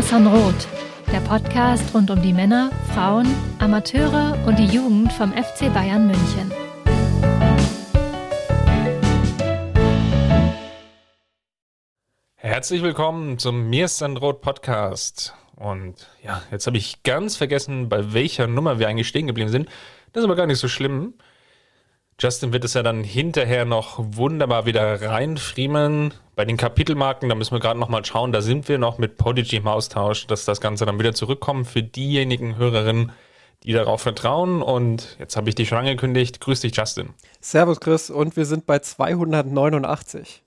Mir San Rot, der Podcast rund um die Männer, Frauen, Amateure und die Jugend vom FC Bayern München. Herzlich willkommen zum Mir San Rot Podcast. Und ja, jetzt habe ich ganz vergessen, bei welcher Nummer wir eigentlich stehen geblieben sind. Das ist aber gar nicht so schlimm. Justin wird es ja dann hinterher noch wunderbar wieder reinfriemeln. Bei den Kapitelmarken, da müssen wir gerade noch mal schauen, da sind wir noch mit Podigy im Austausch, dass das Ganze dann wieder zurückkommt für diejenigen Hörerinnen, die darauf vertrauen. Und jetzt habe ich dich schon angekündigt. Grüß dich, Justin. Servus, Chris. Und wir sind bei 289.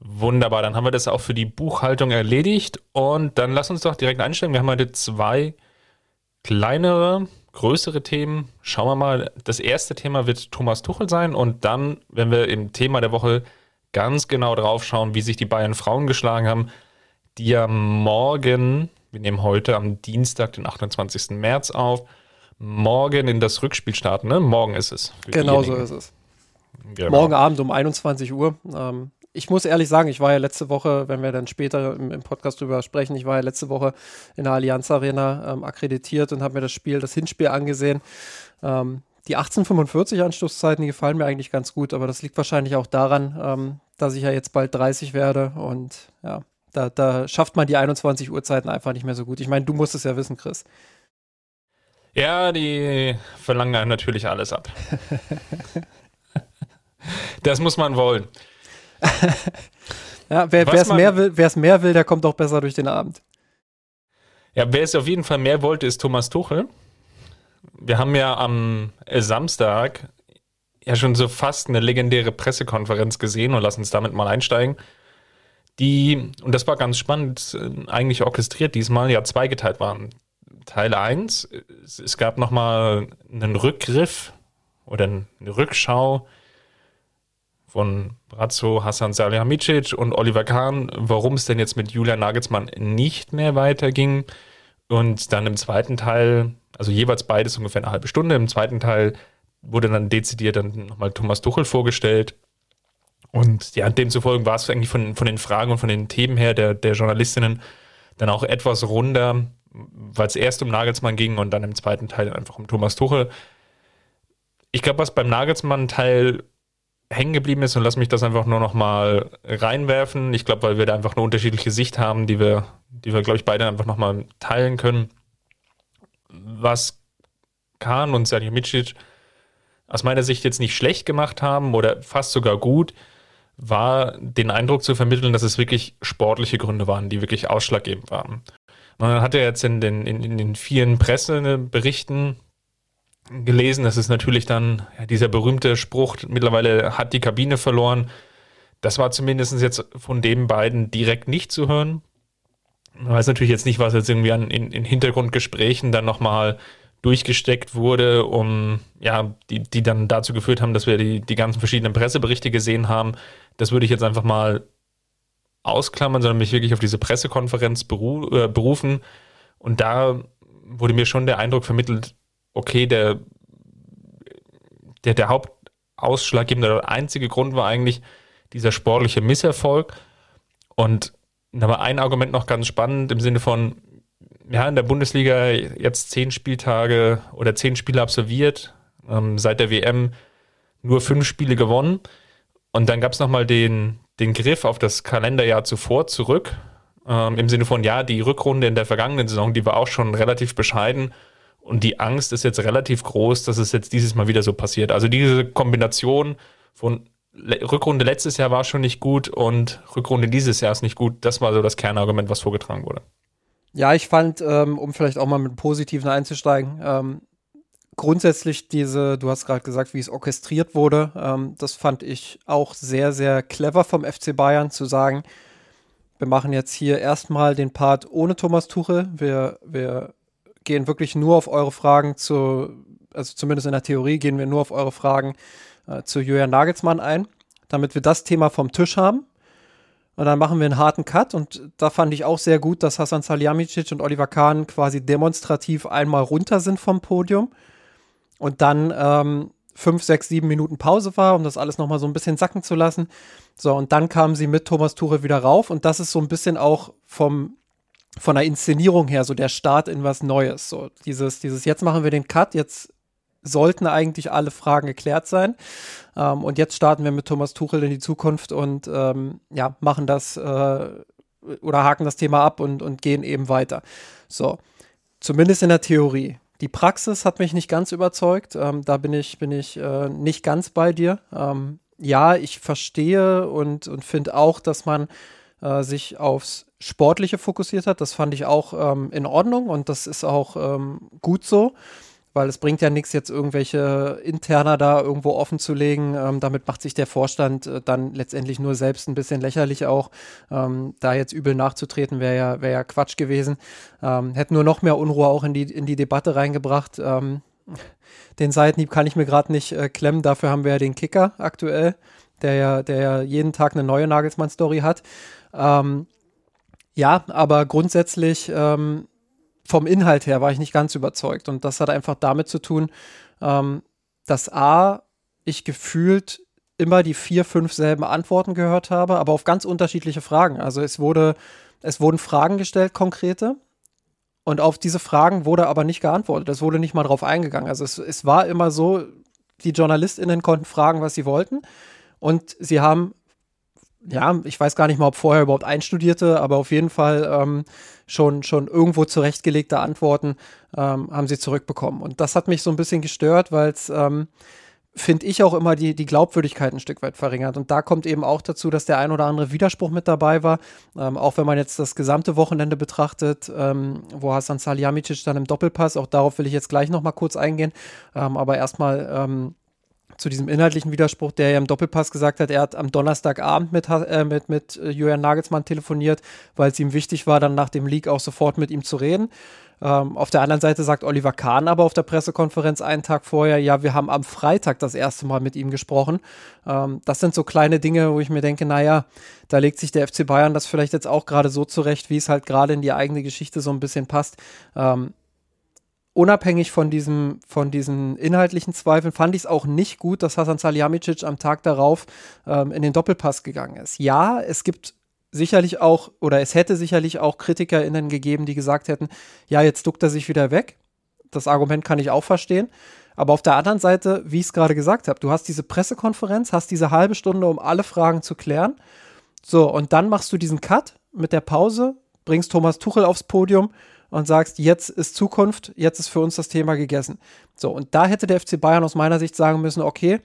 Wunderbar, dann haben wir das auch für die Buchhaltung erledigt. Und dann lass uns doch direkt einsteigen. Wir haben heute zwei kleinere größere Themen. Schauen wir mal. Das erste Thema wird Thomas Tuchel sein und dann, wenn wir im Thema der Woche ganz genau drauf schauen, wie sich die Bayern Frauen geschlagen haben, die ja morgen, wir nehmen heute am Dienstag, den 28. März auf, morgen in das Rückspiel starten. Ne? Morgen ist es. Genau so ist es. Genau. Morgen Abend um 21 Uhr. Ähm, ich muss ehrlich sagen, ich war ja letzte Woche, wenn wir dann später im, im Podcast drüber sprechen, ich war ja letzte Woche in der Allianz Arena ähm, akkreditiert und habe mir das Spiel, das Hinspiel angesehen. Ähm, die 1845 Anstoßzeiten, die gefallen mir eigentlich ganz gut, aber das liegt wahrscheinlich auch daran, ähm, dass ich ja jetzt bald 30 werde und ja, da, da schafft man die 21 Uhrzeiten einfach nicht mehr so gut. Ich meine, du musst es ja wissen, Chris. Ja, die verlangen natürlich alles ab. das muss man wollen. ja, wer es mehr will, mehr will, der kommt auch besser durch den Abend. Ja, wer es auf jeden Fall mehr wollte, ist Thomas Tuchel. Wir haben ja am Samstag ja schon so fast eine legendäre Pressekonferenz gesehen und lassen uns damit mal einsteigen. Die, und das war ganz spannend, eigentlich orchestriert diesmal, ja zweigeteilt waren. Teil 1, es gab nochmal einen Rückgriff oder eine Rückschau von Brazzo, Hassan Salihamidzic und Oliver Kahn, warum es denn jetzt mit Julian Nagelsmann nicht mehr weiterging. Und dann im zweiten Teil, also jeweils beides ungefähr eine halbe Stunde, im zweiten Teil wurde dann dezidiert dann nochmal Thomas Tuchel vorgestellt. Und ja, demzufolge war es eigentlich von, von den Fragen und von den Themen her der, der Journalistinnen dann auch etwas runder, weil es erst um Nagelsmann ging und dann im zweiten Teil einfach um Thomas Tuchel. Ich glaube, was beim Nagelsmann-Teil hängen geblieben ist und lass mich das einfach nur noch mal reinwerfen. Ich glaube, weil wir da einfach eine unterschiedliche Sicht haben, die wir, die wir, glaube ich, beide einfach noch mal teilen können. Was Kahn und Sergio Micic aus meiner Sicht jetzt nicht schlecht gemacht haben oder fast sogar gut, war den Eindruck zu vermitteln, dass es wirklich sportliche Gründe waren, die wirklich ausschlaggebend waren. Man hat ja jetzt in den, in, in den vielen Presseberichten gelesen. Das ist natürlich dann ja, dieser berühmte Spruch, mittlerweile hat die Kabine verloren. Das war zumindest jetzt von den beiden direkt nicht zu hören. Man weiß natürlich jetzt nicht, was jetzt irgendwie an, in, in Hintergrundgesprächen dann nochmal durchgesteckt wurde, um ja, die, die dann dazu geführt haben, dass wir die, die ganzen verschiedenen Presseberichte gesehen haben. Das würde ich jetzt einfach mal ausklammern, sondern mich wirklich auf diese Pressekonferenz beru äh, berufen. Und da wurde mir schon der Eindruck vermittelt, okay, der, der, der Hauptausschlaggebende oder einzige Grund war eigentlich dieser sportliche Misserfolg. Und da war ein Argument noch ganz spannend im Sinne von, ja, in der Bundesliga jetzt zehn Spieltage oder zehn Spiele absolviert, ähm, seit der WM nur fünf Spiele gewonnen. Und dann gab es nochmal den, den Griff auf das Kalenderjahr zuvor zurück. Ähm, Im Sinne von, ja, die Rückrunde in der vergangenen Saison, die war auch schon relativ bescheiden. Und die Angst ist jetzt relativ groß, dass es jetzt dieses Mal wieder so passiert. Also diese Kombination von Rückrunde letztes Jahr war schon nicht gut und Rückrunde dieses Jahr ist nicht gut. Das war so das Kernargument, was vorgetragen wurde. Ja, ich fand, ähm, um vielleicht auch mal mit Positiven einzusteigen, ähm, grundsätzlich diese, du hast gerade gesagt, wie es orchestriert wurde, ähm, das fand ich auch sehr, sehr clever vom FC Bayern zu sagen, wir machen jetzt hier erstmal den Part ohne Thomas Tuchel. Wir, wir gehen wirklich nur auf eure Fragen zu, also zumindest in der Theorie gehen wir nur auf eure Fragen äh, zu Julian Nagelsmann ein, damit wir das Thema vom Tisch haben. Und dann machen wir einen harten Cut. Und da fand ich auch sehr gut, dass Hasan Salihamidzic und Oliver Kahn quasi demonstrativ einmal runter sind vom Podium. Und dann ähm, fünf, sechs, sieben Minuten Pause war, um das alles nochmal so ein bisschen sacken zu lassen. So, und dann kamen sie mit Thomas Tuchel wieder rauf. Und das ist so ein bisschen auch vom von der Inszenierung her so der Start in was Neues. So dieses, dieses, jetzt machen wir den Cut, jetzt sollten eigentlich alle Fragen geklärt sein. Ähm, und jetzt starten wir mit Thomas Tuchel in die Zukunft und ähm, ja, machen das äh, oder haken das Thema ab und, und gehen eben weiter. So, zumindest in der Theorie. Die Praxis hat mich nicht ganz überzeugt. Ähm, da bin ich, bin ich äh, nicht ganz bei dir. Ähm, ja, ich verstehe und, und finde auch, dass man äh, sich aufs Sportliche fokussiert hat. Das fand ich auch ähm, in Ordnung und das ist auch ähm, gut so, weil es bringt ja nichts, jetzt irgendwelche Interner da irgendwo offen zu legen. Ähm, damit macht sich der Vorstand äh, dann letztendlich nur selbst ein bisschen lächerlich auch. Ähm, da jetzt übel nachzutreten, wäre ja, wär ja Quatsch gewesen. Ähm, hätte nur noch mehr Unruhe auch in die, in die Debatte reingebracht. Ähm, den Seitenhieb kann ich mir gerade nicht äh, klemmen. Dafür haben wir ja den Kicker aktuell, der ja, der ja jeden Tag eine neue Nagelsmann-Story hat. Ähm, ja, aber grundsätzlich ähm, vom Inhalt her war ich nicht ganz überzeugt. Und das hat einfach damit zu tun, ähm, dass A, ich gefühlt immer die vier, fünf selben Antworten gehört habe, aber auf ganz unterschiedliche Fragen. Also es wurde, es wurden Fragen gestellt, konkrete, und auf diese Fragen wurde aber nicht geantwortet. Es wurde nicht mal drauf eingegangen. Also es, es war immer so, die JournalistInnen konnten fragen, was sie wollten. Und sie haben ja, ich weiß gar nicht mal, ob vorher überhaupt einstudierte, aber auf jeden Fall ähm, schon, schon irgendwo zurechtgelegte Antworten ähm, haben sie zurückbekommen. Und das hat mich so ein bisschen gestört, weil es, ähm, finde ich, auch immer die, die Glaubwürdigkeit ein Stück weit verringert. Und da kommt eben auch dazu, dass der ein oder andere Widerspruch mit dabei war. Ähm, auch wenn man jetzt das gesamte Wochenende betrachtet, ähm, wo Hasan Salihamidzic dann im Doppelpass, auch darauf will ich jetzt gleich nochmal kurz eingehen. Ähm, aber erstmal zu diesem inhaltlichen Widerspruch, der ja im Doppelpass gesagt hat, er hat am Donnerstagabend mit, äh, mit, mit äh, Julian Nagelsmann telefoniert, weil es ihm wichtig war, dann nach dem Leak auch sofort mit ihm zu reden. Ähm, auf der anderen Seite sagt Oliver Kahn aber auf der Pressekonferenz einen Tag vorher, ja, wir haben am Freitag das erste Mal mit ihm gesprochen. Ähm, das sind so kleine Dinge, wo ich mir denke, naja, da legt sich der FC Bayern das vielleicht jetzt auch gerade so zurecht, wie es halt gerade in die eigene Geschichte so ein bisschen passt. Ähm, unabhängig von diesem, von diesen inhaltlichen Zweifeln, fand ich es auch nicht gut, dass Hasan Salihamidzic am Tag darauf ähm, in den Doppelpass gegangen ist. Ja, es gibt sicherlich auch, oder es hätte sicherlich auch KritikerInnen gegeben, die gesagt hätten, ja, jetzt duckt er sich wieder weg. Das Argument kann ich auch verstehen. Aber auf der anderen Seite, wie ich es gerade gesagt habe, du hast diese Pressekonferenz, hast diese halbe Stunde, um alle Fragen zu klären. So, und dann machst du diesen Cut mit der Pause, bringst Thomas Tuchel aufs Podium und sagst, jetzt ist Zukunft, jetzt ist für uns das Thema gegessen. So, und da hätte der FC Bayern aus meiner Sicht sagen müssen, okay,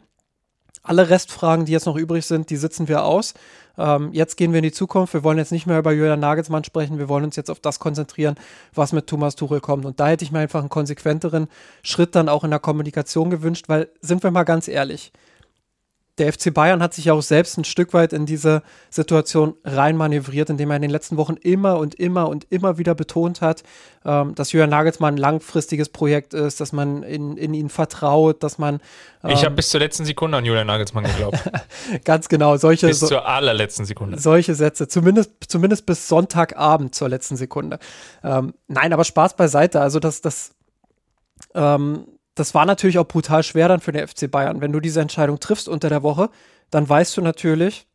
alle Restfragen, die jetzt noch übrig sind, die sitzen wir aus. Ähm, jetzt gehen wir in die Zukunft. Wir wollen jetzt nicht mehr über Julian Nagelsmann sprechen. Wir wollen uns jetzt auf das konzentrieren, was mit Thomas Tuchel kommt. Und da hätte ich mir einfach einen konsequenteren Schritt dann auch in der Kommunikation gewünscht, weil, sind wir mal ganz ehrlich, der FC Bayern hat sich ja auch selbst ein Stück weit in diese Situation reinmanövriert, indem er in den letzten Wochen immer und immer und immer wieder betont hat, ähm, dass Jürgen Nagelsmann ein langfristiges Projekt ist, dass man in, in ihn vertraut, dass man. Ähm, ich habe bis zur letzten Sekunde an Julian Nagelsmann geglaubt. ganz genau, solche. Bis so, zur allerletzten Sekunde. Solche Sätze, zumindest, zumindest bis Sonntagabend zur letzten Sekunde. Ähm, nein, aber Spaß beiseite. Also, das, das, ähm, das war natürlich auch brutal schwer dann für den FC Bayern. Wenn du diese Entscheidung triffst unter der Woche, dann weißt du natürlich,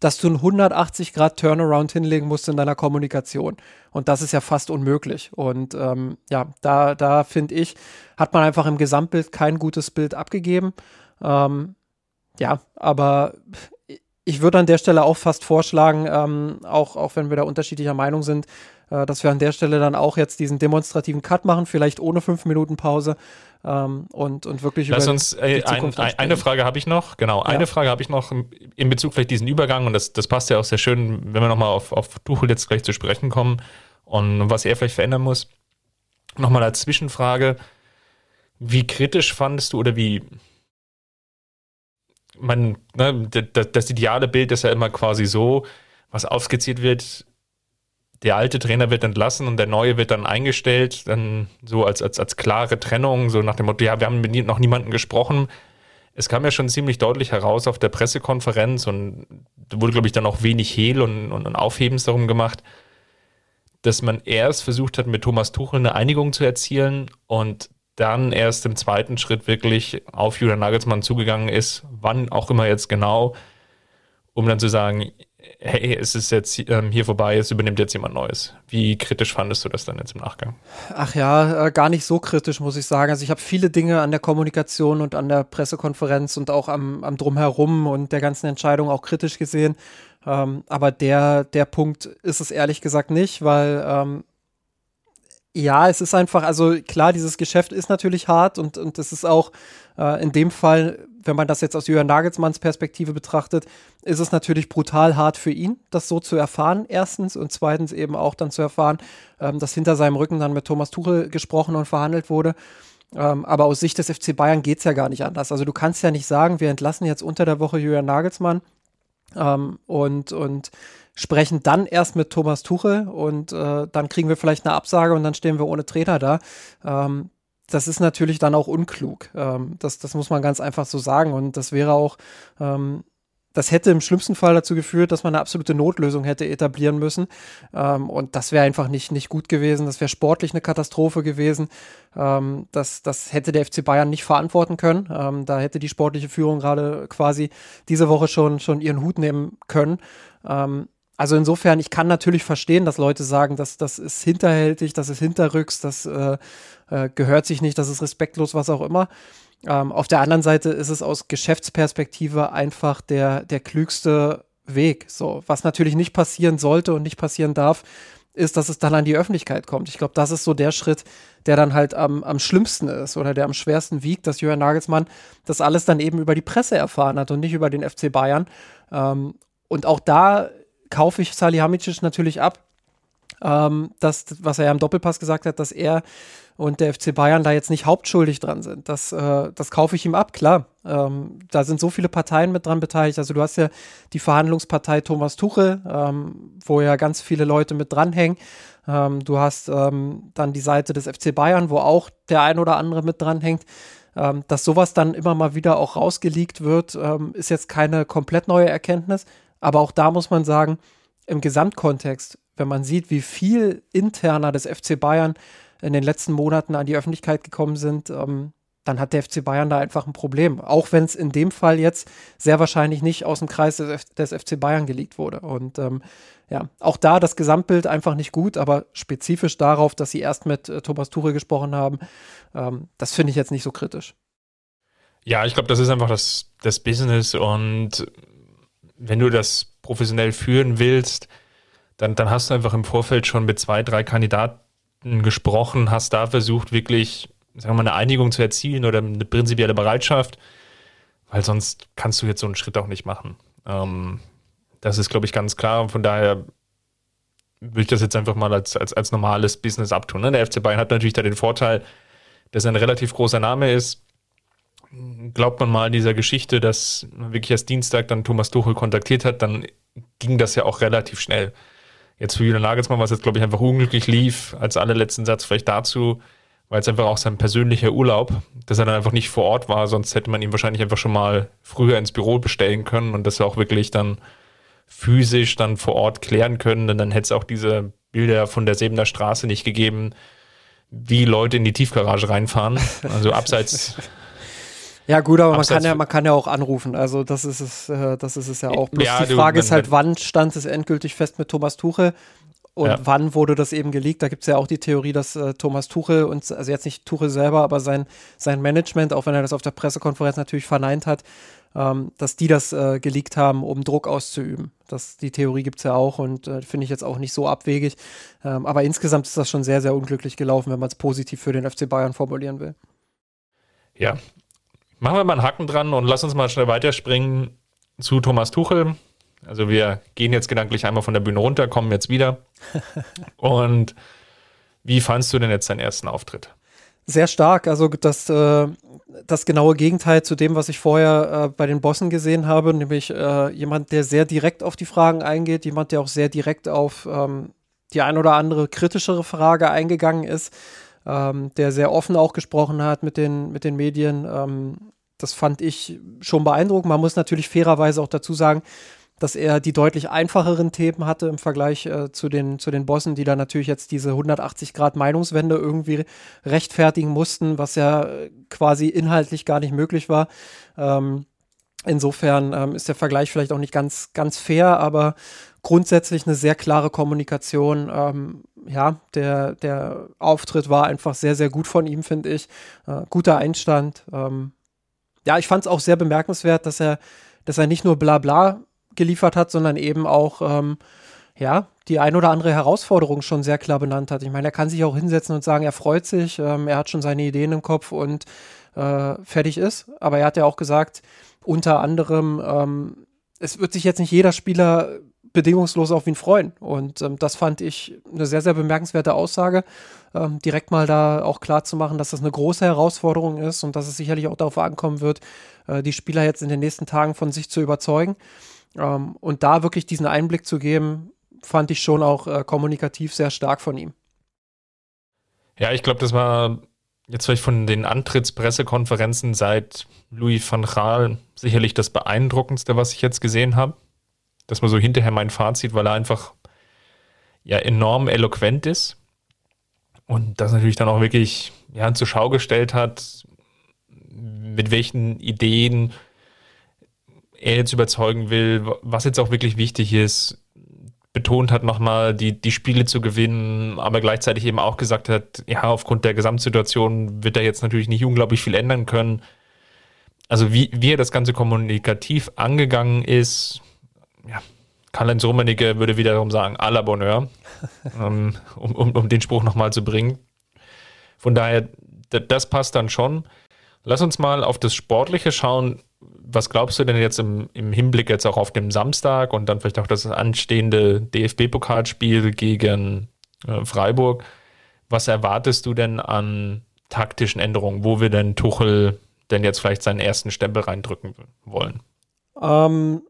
dass du einen 180 Grad Turnaround hinlegen musst in deiner Kommunikation. Und das ist ja fast unmöglich. Und ähm, ja, da, da finde ich, hat man einfach im Gesamtbild kein gutes Bild abgegeben. Ähm, ja, aber ich würde an der Stelle auch fast vorschlagen, ähm, auch, auch wenn wir da unterschiedlicher Meinung sind, äh, dass wir an der Stelle dann auch jetzt diesen demonstrativen Cut machen, vielleicht ohne fünf Minuten Pause ähm, und, und wirklich Lass über uns, äh, ein, ein, eine Frage habe ich noch, genau, ja. eine Frage habe ich noch in Bezug vielleicht diesen Übergang und das, das passt ja auch sehr schön, wenn wir nochmal auf, auf Tuchel jetzt gleich zu sprechen kommen und was er vielleicht verändern muss. Nochmal als Zwischenfrage, wie kritisch fandest du oder wie man, ne, das, das ideale Bild ist ja immer quasi so, was aufskizziert wird, der alte Trainer wird entlassen und der neue wird dann eingestellt, dann so als, als, als klare Trennung, so nach dem Motto, ja, wir haben mit noch niemanden gesprochen. Es kam ja schon ziemlich deutlich heraus auf der Pressekonferenz und wurde, glaube ich, dann auch wenig Hehl und, und, und Aufhebens darum gemacht, dass man erst versucht hat, mit Thomas Tuchel eine Einigung zu erzielen und dann erst im zweiten Schritt wirklich auf Julian Nagelsmann zugegangen ist, wann auch immer jetzt genau, um dann zu sagen, hey, es ist jetzt ähm, hier vorbei, es übernimmt jetzt jemand Neues. Wie kritisch fandest du das dann jetzt im Nachgang? Ach ja, äh, gar nicht so kritisch, muss ich sagen. Also ich habe viele Dinge an der Kommunikation und an der Pressekonferenz und auch am, am Drumherum und der ganzen Entscheidung auch kritisch gesehen. Ähm, aber der, der Punkt ist es ehrlich gesagt nicht, weil ähm, ja, es ist einfach, also klar, dieses Geschäft ist natürlich hart und, und es ist auch äh, in dem Fall, wenn man das jetzt aus Jürgen Nagelsmanns Perspektive betrachtet, ist es natürlich brutal hart für ihn, das so zu erfahren, erstens und zweitens eben auch dann zu erfahren, ähm, dass hinter seinem Rücken dann mit Thomas Tuchel gesprochen und verhandelt wurde. Ähm, aber aus Sicht des FC Bayern geht es ja gar nicht anders. Also du kannst ja nicht sagen, wir entlassen jetzt unter der Woche Jürgen Nagelsmann ähm, und, und sprechen dann erst mit Thomas Tuchel und äh, dann kriegen wir vielleicht eine Absage und dann stehen wir ohne Trainer da. Ähm, das ist natürlich dann auch unklug. Ähm, das, das muss man ganz einfach so sagen. Und das wäre auch, ähm, das hätte im schlimmsten Fall dazu geführt, dass man eine absolute Notlösung hätte etablieren müssen. Ähm, und das wäre einfach nicht, nicht gut gewesen. Das wäre sportlich eine Katastrophe gewesen. Ähm, das, das hätte der FC Bayern nicht verantworten können. Ähm, da hätte die sportliche Führung gerade quasi diese Woche schon, schon ihren Hut nehmen können. Ähm, also insofern, ich kann natürlich verstehen, dass Leute sagen, dass das ist hinterhältig, das ist hinterrücks, das äh, äh, gehört sich nicht, das ist respektlos, was auch immer. Ähm, auf der anderen Seite ist es aus Geschäftsperspektive einfach der, der klügste Weg. So, was natürlich nicht passieren sollte und nicht passieren darf, ist, dass es dann an die Öffentlichkeit kommt. Ich glaube, das ist so der Schritt, der dann halt am, am schlimmsten ist oder der am schwersten wiegt, dass Jürgen Nagelsmann das alles dann eben über die Presse erfahren hat und nicht über den FC Bayern. Ähm, und auch da kaufe ich Salihamidzic natürlich ab. Ähm, das, was er ja im Doppelpass gesagt hat, dass er und der FC Bayern da jetzt nicht hauptschuldig dran sind. Das, äh, das kaufe ich ihm ab, klar. Ähm, da sind so viele Parteien mit dran beteiligt. Also du hast ja die Verhandlungspartei Thomas Tuchel, ähm, wo ja ganz viele Leute mit dranhängen. Ähm, du hast ähm, dann die Seite des FC Bayern, wo auch der ein oder andere mit dranhängt. Ähm, dass sowas dann immer mal wieder auch rausgelegt wird, ähm, ist jetzt keine komplett neue Erkenntnis. Aber auch da muss man sagen, im Gesamtkontext, wenn man sieht, wie viel interner des FC Bayern in den letzten Monaten an die Öffentlichkeit gekommen sind, ähm, dann hat der FC Bayern da einfach ein Problem. Auch wenn es in dem Fall jetzt sehr wahrscheinlich nicht aus dem Kreis des, des FC Bayern gelegt wurde. Und ähm, ja, auch da das Gesamtbild einfach nicht gut, aber spezifisch darauf, dass sie erst mit äh, Thomas Tuchel gesprochen haben, ähm, das finde ich jetzt nicht so kritisch. Ja, ich glaube, das ist einfach das, das Business und wenn du das professionell führen willst, dann, dann hast du einfach im Vorfeld schon mit zwei, drei Kandidaten gesprochen, hast da versucht, wirklich, sagen wir mal, eine Einigung zu erzielen oder eine prinzipielle Bereitschaft, weil sonst kannst du jetzt so einen Schritt auch nicht machen. Ähm, das ist, glaube ich, ganz klar. Und von daher würde ich das jetzt einfach mal als, als, als normales Business abtun. Ne? Der FC Bayern hat natürlich da den Vorteil, dass er ein relativ großer Name ist glaubt man mal dieser Geschichte, dass wirklich erst Dienstag dann Thomas Tuchel kontaktiert hat, dann ging das ja auch relativ schnell. Jetzt für Julian Nagelsmann, was jetzt, glaube ich, einfach unglücklich lief, als allerletzten Satz vielleicht dazu, weil es einfach auch sein persönlicher Urlaub, dass er dann einfach nicht vor Ort war, sonst hätte man ihn wahrscheinlich einfach schon mal früher ins Büro bestellen können und das auch wirklich dann physisch dann vor Ort klären können, denn dann hätte es auch diese Bilder von der Sebener Straße nicht gegeben, wie Leute in die Tiefgarage reinfahren. Also abseits Ja, gut, aber man kann ja, man kann ja auch anrufen. Also das ist es, äh, das ist es ja auch. Bloß ja, die Frage du, ist halt, wann stand es endgültig fest mit Thomas Tuchel? Und ja. wann wurde das eben geleakt? Da gibt es ja auch die Theorie, dass äh, Thomas Tuchel und, also jetzt nicht Tuchel selber, aber sein, sein Management, auch wenn er das auf der Pressekonferenz natürlich verneint hat, ähm, dass die das äh, geleakt haben, um Druck auszuüben. Das, die Theorie gibt es ja auch und äh, finde ich jetzt auch nicht so abwegig. Ähm, aber insgesamt ist das schon sehr, sehr unglücklich gelaufen, wenn man es positiv für den FC Bayern formulieren will. Ja, Machen wir mal einen Haken dran und lass uns mal schnell weiterspringen zu Thomas Tuchel. Also wir gehen jetzt gedanklich einmal von der Bühne runter, kommen jetzt wieder. und wie fandst du denn jetzt deinen ersten Auftritt? Sehr stark. Also das, äh, das genaue Gegenteil zu dem, was ich vorher äh, bei den Bossen gesehen habe, nämlich äh, jemand, der sehr direkt auf die Fragen eingeht, jemand, der auch sehr direkt auf ähm, die ein oder andere kritischere Frage eingegangen ist ähm, der sehr offen auch gesprochen hat mit den, mit den Medien. Ähm, das fand ich schon beeindruckend. Man muss natürlich fairerweise auch dazu sagen, dass er die deutlich einfacheren Themen hatte im Vergleich äh, zu, den, zu den Bossen, die da natürlich jetzt diese 180 Grad Meinungswende irgendwie rechtfertigen mussten, was ja äh, quasi inhaltlich gar nicht möglich war. Ähm, Insofern ähm, ist der Vergleich vielleicht auch nicht ganz, ganz fair, aber grundsätzlich eine sehr klare Kommunikation. Ähm, ja, der, der Auftritt war einfach sehr, sehr gut von ihm, finde ich. Äh, guter Einstand. Ähm, ja, ich fand es auch sehr bemerkenswert, dass er, dass er nicht nur Blabla geliefert hat, sondern eben auch ähm, ja, die ein oder andere Herausforderung schon sehr klar benannt hat. Ich meine, er kann sich auch hinsetzen und sagen, er freut sich, ähm, er hat schon seine Ideen im Kopf und äh, fertig ist. Aber er hat ja auch gesagt, unter anderem, ähm, es wird sich jetzt nicht jeder Spieler bedingungslos auf ihn freuen. Und ähm, das fand ich eine sehr, sehr bemerkenswerte Aussage. Ähm, direkt mal da auch klar zu machen, dass das eine große Herausforderung ist und dass es sicherlich auch darauf ankommen wird, äh, die Spieler jetzt in den nächsten Tagen von sich zu überzeugen. Ähm, und da wirklich diesen Einblick zu geben, fand ich schon auch äh, kommunikativ sehr stark von ihm. Ja, ich glaube, das war jetzt vielleicht von den Antrittspressekonferenzen seit Louis van Gaal sicherlich das beeindruckendste, was ich jetzt gesehen habe. Das war so hinterher mein Fazit, weil er einfach ja enorm eloquent ist und das natürlich dann auch wirklich ja, zur Schau gestellt hat, mit welchen Ideen er jetzt überzeugen will, was jetzt auch wirklich wichtig ist, betont hat, nochmal die, die Spiele zu gewinnen, aber gleichzeitig eben auch gesagt hat, ja, aufgrund der Gesamtsituation wird er jetzt natürlich nicht unglaublich viel ändern können. Also wie, wie er das Ganze kommunikativ angegangen ist, ja, Karl-Heinz Rummenigge würde wiederum sagen, à la Bonheur, ähm, um, um, um den Spruch nochmal zu bringen. Von daher, das passt dann schon. Lass uns mal auf das Sportliche schauen was glaubst du denn jetzt im, im Hinblick jetzt auch auf den Samstag und dann vielleicht auch das anstehende DFB-Pokalspiel gegen äh, Freiburg? Was erwartest du denn an taktischen Änderungen, wo wir denn Tuchel denn jetzt vielleicht seinen ersten Stempel reindrücken wollen? Ähm,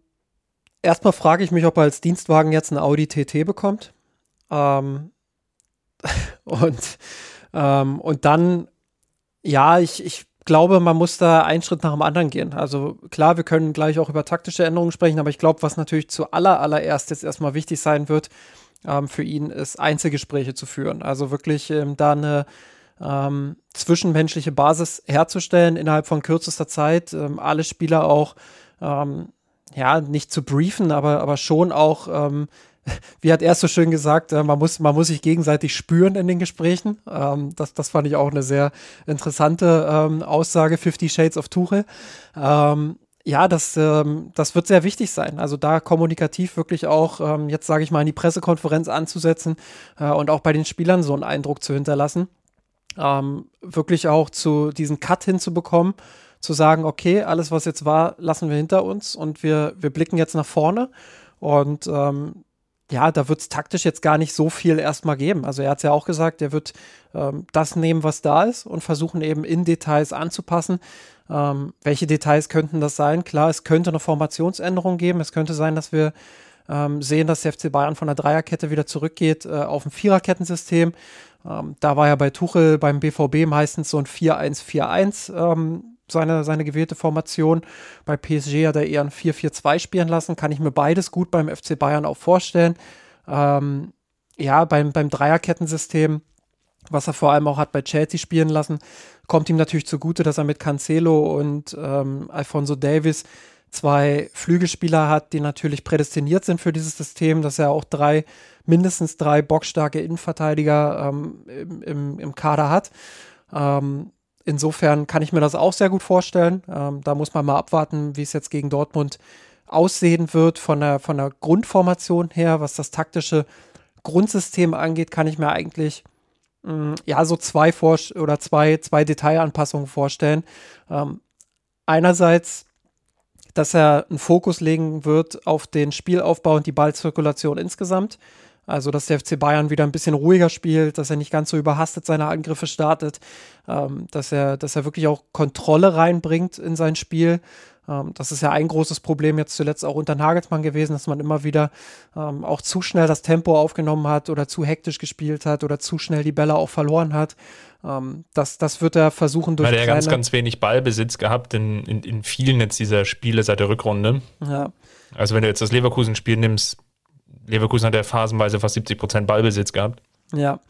erstmal frage ich mich, ob er als Dienstwagen jetzt einen Audi TT bekommt. Ähm, und, ähm, und dann, ja, ich, ich glaube, man muss da einen Schritt nach dem anderen gehen. Also klar, wir können gleich auch über taktische Änderungen sprechen, aber ich glaube, was natürlich zu aller, jetzt erstmal wichtig sein wird ähm, für ihn, ist Einzelgespräche zu führen. Also wirklich ähm, da eine ähm, zwischenmenschliche Basis herzustellen innerhalb von kürzester Zeit, ähm, alle Spieler auch ähm, ja, nicht zu briefen, aber, aber schon auch ähm, wie hat er so schön gesagt, äh, man, muss, man muss sich gegenseitig spüren in den Gesprächen. Ähm, das, das fand ich auch eine sehr interessante ähm, Aussage, 50 Shades of Tuchel. Ähm, ja, das, ähm, das wird sehr wichtig sein. Also da kommunikativ wirklich auch, ähm, jetzt sage ich mal, in die Pressekonferenz anzusetzen äh, und auch bei den Spielern so einen Eindruck zu hinterlassen. Ähm, wirklich auch zu diesen Cut hinzubekommen, zu sagen, okay, alles, was jetzt war, lassen wir hinter uns und wir, wir blicken jetzt nach vorne. Und ähm, ja, da wird es taktisch jetzt gar nicht so viel erstmal geben. Also er hat es ja auch gesagt, er wird ähm, das nehmen, was da ist und versuchen eben in Details anzupassen. Ähm, welche Details könnten das sein? Klar, es könnte eine Formationsänderung geben. Es könnte sein, dass wir ähm, sehen, dass der FC Bayern von der Dreierkette wieder zurückgeht äh, auf ein Viererkettensystem. Ähm, da war ja bei Tuchel beim BVB meistens so ein 4-1-4-1 ähm, seine, seine gewählte Formation. Bei PSG hat er eher ein 4-4-2 spielen lassen. Kann ich mir beides gut beim FC Bayern auch vorstellen. Ähm, ja, beim, beim Dreierkettensystem, was er vor allem auch hat bei Chelsea spielen lassen, kommt ihm natürlich zugute, dass er mit Cancelo und ähm, Alfonso Davis zwei Flügelspieler hat, die natürlich prädestiniert sind für dieses System, dass er auch drei, mindestens drei bockstarke Innenverteidiger ähm, im, im, im, Kader hat. Ähm, insofern kann ich mir das auch sehr gut vorstellen. Ähm, da muss man mal abwarten, wie es jetzt gegen Dortmund aussehen wird von der, von der Grundformation her. Was das taktische Grundsystem angeht, kann ich mir eigentlich mh, mm, ja so zwei Vor oder zwei, zwei Detailanpassungen vorstellen. Ähm, einerseits, dass er einen Fokus legen wird auf den Spielaufbau und die Ballzirkulation insgesamt. Also, dass der FC Bayern wieder ein bisschen ruhiger spielt, dass er nicht ganz so überhastet seine Angriffe startet, ähm, dass, er, dass er wirklich auch Kontrolle reinbringt in sein Spiel. Ähm, das ist ja ein großes Problem jetzt zuletzt auch unter Nagelsmann gewesen, dass man immer wieder ähm, auch zu schnell das Tempo aufgenommen hat oder zu hektisch gespielt hat oder zu schnell die Bälle auch verloren hat. Ähm, das, das wird er versuchen durch. Weil er ganz, ganz wenig Ballbesitz gehabt in, in, in vielen jetzt dieser Spiele seit der Rückrunde. Ja. Also wenn du jetzt das Leverkusen-Spiel nimmst, Leverkusen hat ja phasenweise fast 70 Prozent Ballbesitz gehabt. Ja.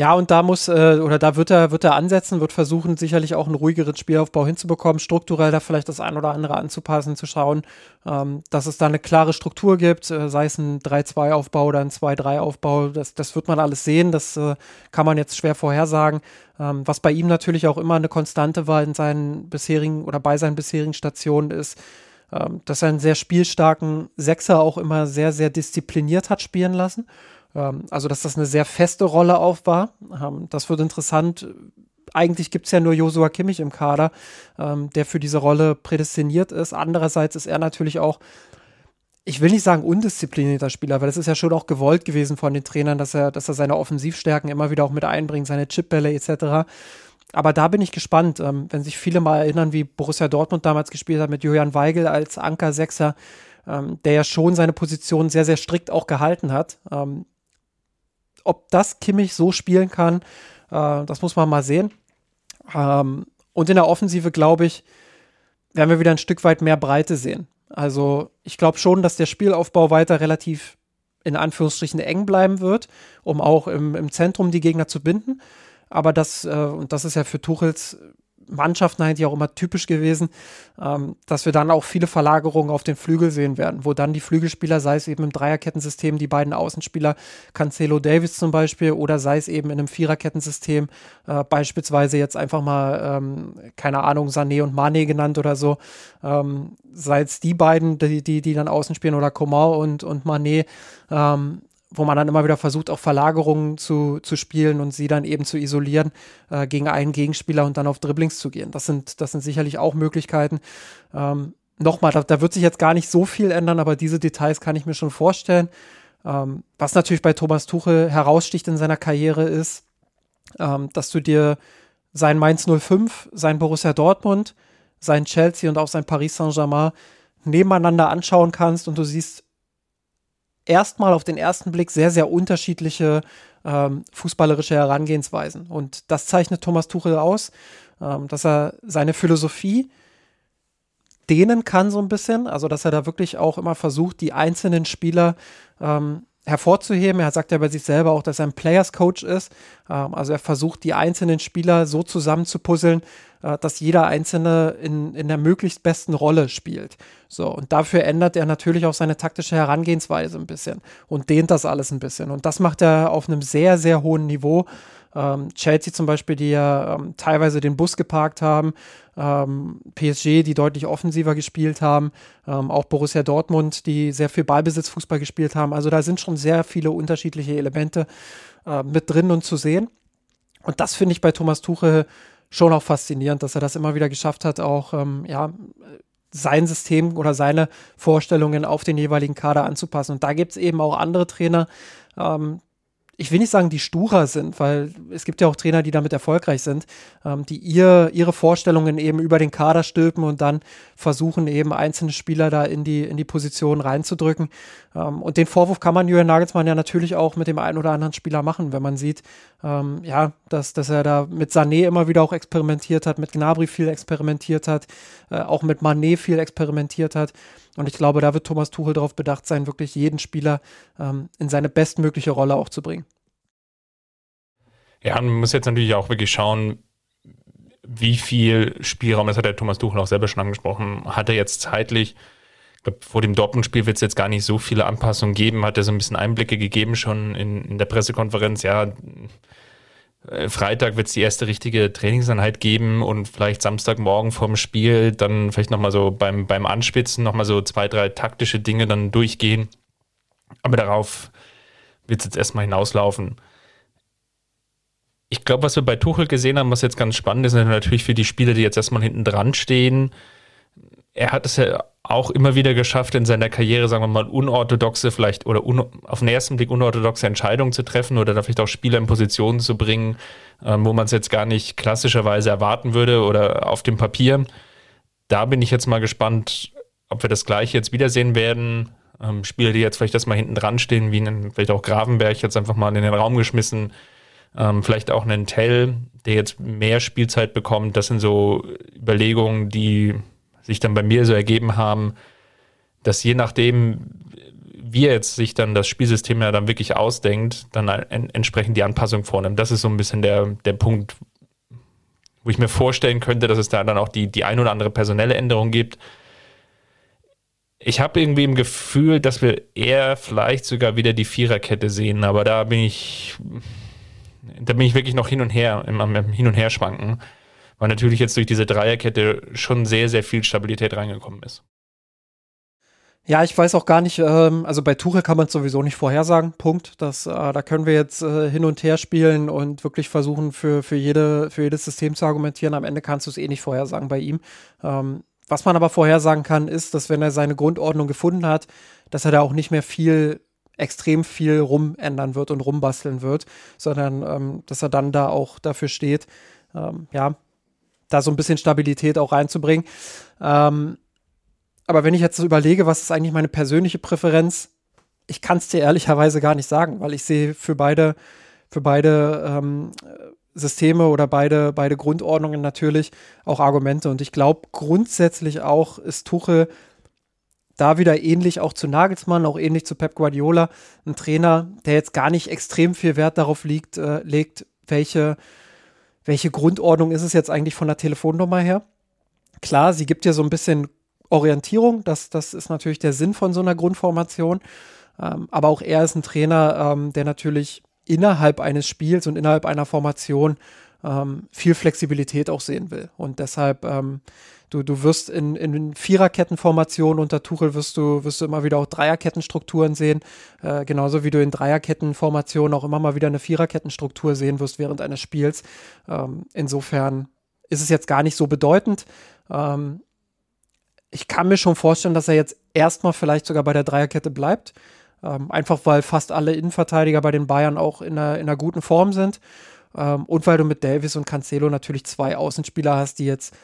Ja, und da muss, äh, oder da wird er, wird er ansetzen, wird versuchen, sicherlich auch einen ruhigeren Spielaufbau hinzubekommen, strukturell da vielleicht das ein oder andere anzupassen, zu schauen, ähm, dass es da eine klare Struktur gibt, äh, sei es ein 3-2-Aufbau oder ein 2-3-Aufbau, das, das wird man alles sehen, das äh, kann man jetzt schwer vorhersagen. Ähm, was bei ihm natürlich auch immer eine Konstante war in seinen bisherigen oder bei seinen bisherigen Stationen ist, ähm, dass er einen sehr spielstarken Sechser auch immer sehr, sehr diszipliniert hat spielen lassen. Ähm, also, dass das eine sehr feste Rolle auch war. Ähm, das wird interessant. Eigentlich gibt es ja nur Josua Kimmich im Kader, ähm, der für diese Rolle prädestiniert ist. Andererseits ist er natürlich auch ich will nicht sagen undisziplinierter Spieler, weil es ist ja schon auch gewollt gewesen von den Trainern, dass er, dass er seine Offensivstärken immer wieder auch mit einbringt, seine Chipbälle etc. Aber da bin ich gespannt, ähm, wenn sich viele mal erinnern, wie Borussia Dortmund damals gespielt hat mit Julian Weigel als Anker-Sechser, ähm, der ja schon seine Position sehr, sehr strikt auch gehalten hat. Ähm, ob das Kimmich so spielen kann, äh, das muss man mal sehen. Ähm, und in der Offensive, glaube ich, werden wir wieder ein Stück weit mehr Breite sehen. Also ich glaube schon, dass der Spielaufbau weiter relativ in Anführungsstrichen eng bleiben wird, um auch im, im Zentrum die Gegner zu binden. Aber das, äh, und das ist ja für Tuchels Mannschaften eigentlich auch immer typisch gewesen, ähm, dass wir dann auch viele Verlagerungen auf den Flügel sehen werden, wo dann die Flügelspieler, sei es eben im Dreierkettensystem, die beiden Außenspieler, Cancelo Davis zum Beispiel, oder sei es eben in einem Viererkettensystem, äh, beispielsweise jetzt einfach mal, ähm, keine Ahnung, Sané und Mane genannt oder so, ähm, sei es die beiden, die, die, die dann außen spielen, oder Coman und, und Mané, ähm, wo man dann immer wieder versucht, auch Verlagerungen zu, zu spielen und sie dann eben zu isolieren äh, gegen einen Gegenspieler und dann auf Dribblings zu gehen. Das sind, das sind sicherlich auch Möglichkeiten. Ähm, Nochmal, da, da wird sich jetzt gar nicht so viel ändern, aber diese Details kann ich mir schon vorstellen. Ähm, was natürlich bei Thomas Tuchel heraussticht in seiner Karriere ist, ähm, dass du dir sein Mainz 05, sein Borussia Dortmund, sein Chelsea und auch sein Paris Saint-Germain nebeneinander anschauen kannst und du siehst, erstmal auf den ersten Blick sehr, sehr unterschiedliche ähm, fußballerische Herangehensweisen. Und das zeichnet Thomas Tuchel aus, ähm, dass er seine Philosophie dehnen kann so ein bisschen, also dass er da wirklich auch immer versucht, die einzelnen Spieler ähm, hervorzuheben. Er sagt ja bei sich selber auch, dass er ein Players Coach ist. Ähm, also er versucht, die einzelnen Spieler so zusammenzupuzzeln, äh, dass jeder Einzelne in, in der möglichst besten Rolle spielt. So, und dafür ändert er natürlich auch seine taktische Herangehensweise ein bisschen und dehnt das alles ein bisschen. Und das macht er auf einem sehr, sehr hohen Niveau. Ähm, Chelsea zum Beispiel, die ja ähm, teilweise den Bus geparkt haben, ähm, PSG, die deutlich offensiver gespielt haben, ähm, auch Borussia Dortmund, die sehr viel Ballbesitzfußball gespielt haben. Also da sind schon sehr viele unterschiedliche Elemente äh, mit drin und zu sehen. Und das finde ich bei Thomas Tuchel schon auch faszinierend, dass er das immer wieder geschafft hat, auch ähm, ja, sein System oder seine Vorstellungen auf den jeweiligen Kader anzupassen. Und da gibt es eben auch andere Trainer, ähm, ich will nicht sagen, die sturer sind, weil es gibt ja auch Trainer, die damit erfolgreich sind, ähm, die ihr, ihre Vorstellungen eben über den Kader stülpen und dann versuchen, eben einzelne Spieler da in die, in die Position reinzudrücken. Ähm, und den Vorwurf kann man Jürgen Nagelsmann ja natürlich auch mit dem einen oder anderen Spieler machen, wenn man sieht, ähm, ja, dass, dass er da mit Sané immer wieder auch experimentiert hat, mit Gnabry viel experimentiert hat, äh, auch mit Manet viel experimentiert hat. Und ich glaube, da wird Thomas Tuchel darauf bedacht sein, wirklich jeden Spieler ähm, in seine bestmögliche Rolle auch zu bringen. Ja, man muss jetzt natürlich auch wirklich schauen, wie viel Spielraum, das hat der Thomas Tuchel auch selber schon angesprochen, hat er jetzt zeitlich. Ich glaube, vor dem Dortmund-Spiel wird es jetzt gar nicht so viele Anpassungen geben, hat er so ein bisschen Einblicke gegeben schon in, in der Pressekonferenz. Ja, Freitag wird es die erste richtige Trainingseinheit geben und vielleicht Samstagmorgen vorm Spiel dann vielleicht nochmal so beim, beim Anspitzen nochmal so zwei, drei taktische Dinge dann durchgehen. Aber darauf wird es jetzt erstmal hinauslaufen. Ich glaube, was wir bei Tuchel gesehen haben, was jetzt ganz spannend ist, ist natürlich für die Spieler, die jetzt erstmal hinten dran stehen. Er hat es ja auch immer wieder geschafft, in seiner Karriere, sagen wir mal, unorthodoxe, vielleicht oder un, auf den ersten Blick unorthodoxe Entscheidungen zu treffen oder da vielleicht auch Spieler in Positionen zu bringen, ähm, wo man es jetzt gar nicht klassischerweise erwarten würde oder auf dem Papier. Da bin ich jetzt mal gespannt, ob wir das gleiche jetzt wiedersehen werden. Ähm, Spieler, die jetzt vielleicht erstmal hinten dran stehen, wie einen, vielleicht auch Gravenberg jetzt einfach mal in den Raum geschmissen, ähm, vielleicht auch einen Tell, der jetzt mehr Spielzeit bekommt. Das sind so Überlegungen, die sich dann bei mir so ergeben haben, dass je nachdem, wie er jetzt sich dann das Spielsystem ja dann wirklich ausdenkt, dann en entsprechend die Anpassung vornimmt. Das ist so ein bisschen der, der Punkt, wo ich mir vorstellen könnte, dass es da dann auch die, die ein oder andere personelle Änderung gibt. Ich habe irgendwie im Gefühl, dass wir eher vielleicht sogar wieder die Viererkette sehen, aber da bin ich, da bin ich wirklich noch hin und her, im, im Hin und Her schwanken, weil natürlich jetzt durch diese Dreierkette schon sehr, sehr viel Stabilität reingekommen ist. Ja, ich weiß auch gar nicht, ähm, also bei Tuchel kann man es sowieso nicht vorhersagen, Punkt. Das, äh, da können wir jetzt äh, hin und her spielen und wirklich versuchen, für, für, jede, für jedes System zu argumentieren. Am Ende kannst du es eh nicht vorhersagen bei ihm. Ähm, was man aber vorhersagen kann, ist, dass wenn er seine Grundordnung gefunden hat, dass er da auch nicht mehr viel, extrem viel rumändern wird und rumbasteln wird, sondern ähm, dass er dann da auch dafür steht, ähm, ja, da so ein bisschen Stabilität auch reinzubringen. Ähm, aber wenn ich jetzt so überlege, was ist eigentlich meine persönliche Präferenz, ich kann es dir ehrlicherweise gar nicht sagen, weil ich sehe für beide, für beide ähm, Systeme oder beide, beide Grundordnungen natürlich auch Argumente. Und ich glaube grundsätzlich auch ist Tuchel da wieder ähnlich auch zu Nagelsmann, auch ähnlich zu Pep Guardiola, ein Trainer, der jetzt gar nicht extrem viel Wert darauf liegt, äh, legt, welche, welche Grundordnung ist es jetzt eigentlich von der Telefonnummer her. Klar, sie gibt ja so ein bisschen Orientierung. Das, das ist natürlich der Sinn von so einer Grundformation. Ähm, aber auch er ist ein Trainer, ähm, der natürlich innerhalb eines Spiels und innerhalb einer Formation ähm, viel Flexibilität auch sehen will. Und deshalb, ähm, du, du wirst in, in Viererkettenformationen unter Tuchel wirst du, wirst du immer wieder auch Dreierkettenstrukturen sehen. Äh, genauso wie du in Dreierkettenformationen auch immer mal wieder eine Viererkettenstruktur sehen wirst während eines Spiels. Ähm, insofern ist es jetzt gar nicht so bedeutend. Ähm, ich kann mir schon vorstellen, dass er jetzt erstmal vielleicht sogar bei der Dreierkette bleibt. Ähm, einfach weil fast alle Innenverteidiger bei den Bayern auch in einer, in einer guten Form sind. Ähm, und weil du mit Davis und Cancelo natürlich zwei Außenspieler hast, die jetzt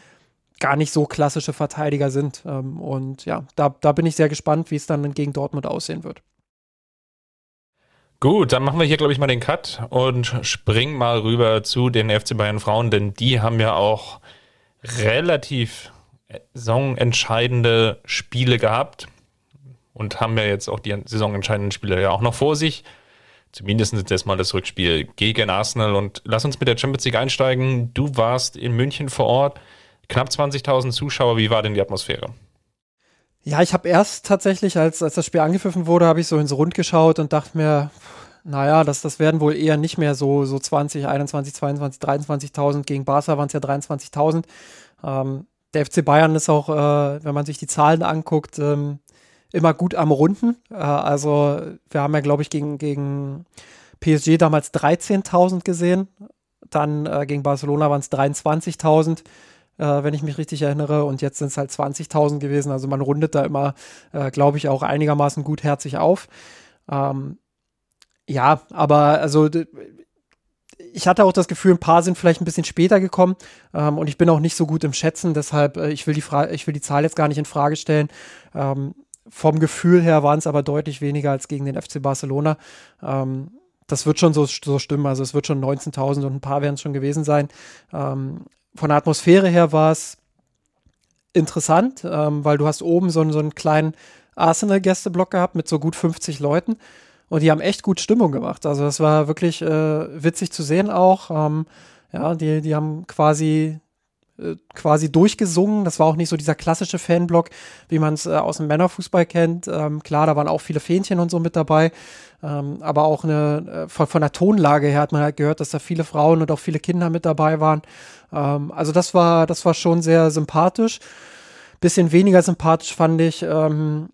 gar nicht so klassische Verteidiger sind. Ähm, und ja, da, da bin ich sehr gespannt, wie es dann gegen Dortmund aussehen wird. Gut, dann machen wir hier, glaube ich, mal den Cut und springen mal rüber zu den FC Bayern Frauen, denn die haben ja auch relativ saisonentscheidende Spiele gehabt und haben ja jetzt auch die saisonentscheidenden Spiele ja auch noch vor sich. Zumindest jetzt mal das Rückspiel gegen Arsenal. Und lass uns mit der Champions League einsteigen. Du warst in München vor Ort, knapp 20.000 Zuschauer. Wie war denn die Atmosphäre? Ja, ich habe erst tatsächlich, als, als das Spiel angepfiffen wurde, habe ich so ins Rund geschaut und dachte mir, naja, das, das werden wohl eher nicht mehr so, so 20, 21, 22, 23.000. Gegen Barca waren es ja 23.000. Ähm, der FC Bayern ist auch, äh, wenn man sich die Zahlen anguckt, ähm, immer gut am Runden. Äh, also wir haben ja, glaube ich, gegen, gegen PSG damals 13.000 gesehen. Dann äh, gegen Barcelona waren es 23.000, äh, wenn ich mich richtig erinnere. Und jetzt sind es halt 20.000 gewesen. Also man rundet da immer, äh, glaube ich, auch einigermaßen gutherzig auf. Ähm, ja, aber also ich hatte auch das Gefühl, ein paar sind vielleicht ein bisschen später gekommen ähm, und ich bin auch nicht so gut im Schätzen, deshalb äh, ich will die ich will die Zahl jetzt gar nicht in Frage stellen. Ähm, vom Gefühl her waren es aber deutlich weniger als gegen den FC Barcelona. Ähm, das wird schon so, so stimmen, also es wird schon 19.000 und ein paar werden es schon gewesen sein. Ähm, von der Atmosphäre her war es interessant, ähm, weil du hast oben so, so einen kleinen Arsenal-Gästeblock gehabt mit so gut 50 Leuten. Und die haben echt gut Stimmung gemacht. Also das war wirklich äh, witzig zu sehen auch. Ähm, ja, die, die haben quasi äh, quasi durchgesungen. Das war auch nicht so dieser klassische Fanblock, wie man es äh, aus dem Männerfußball kennt. Ähm, klar, da waren auch viele Fähnchen und so mit dabei. Ähm, aber auch eine, äh, von, von, der Tonlage her hat man halt gehört, dass da viele Frauen und auch viele Kinder mit dabei waren. Ähm, also das war, das war schon sehr sympathisch. Bisschen weniger sympathisch fand ich, ähm,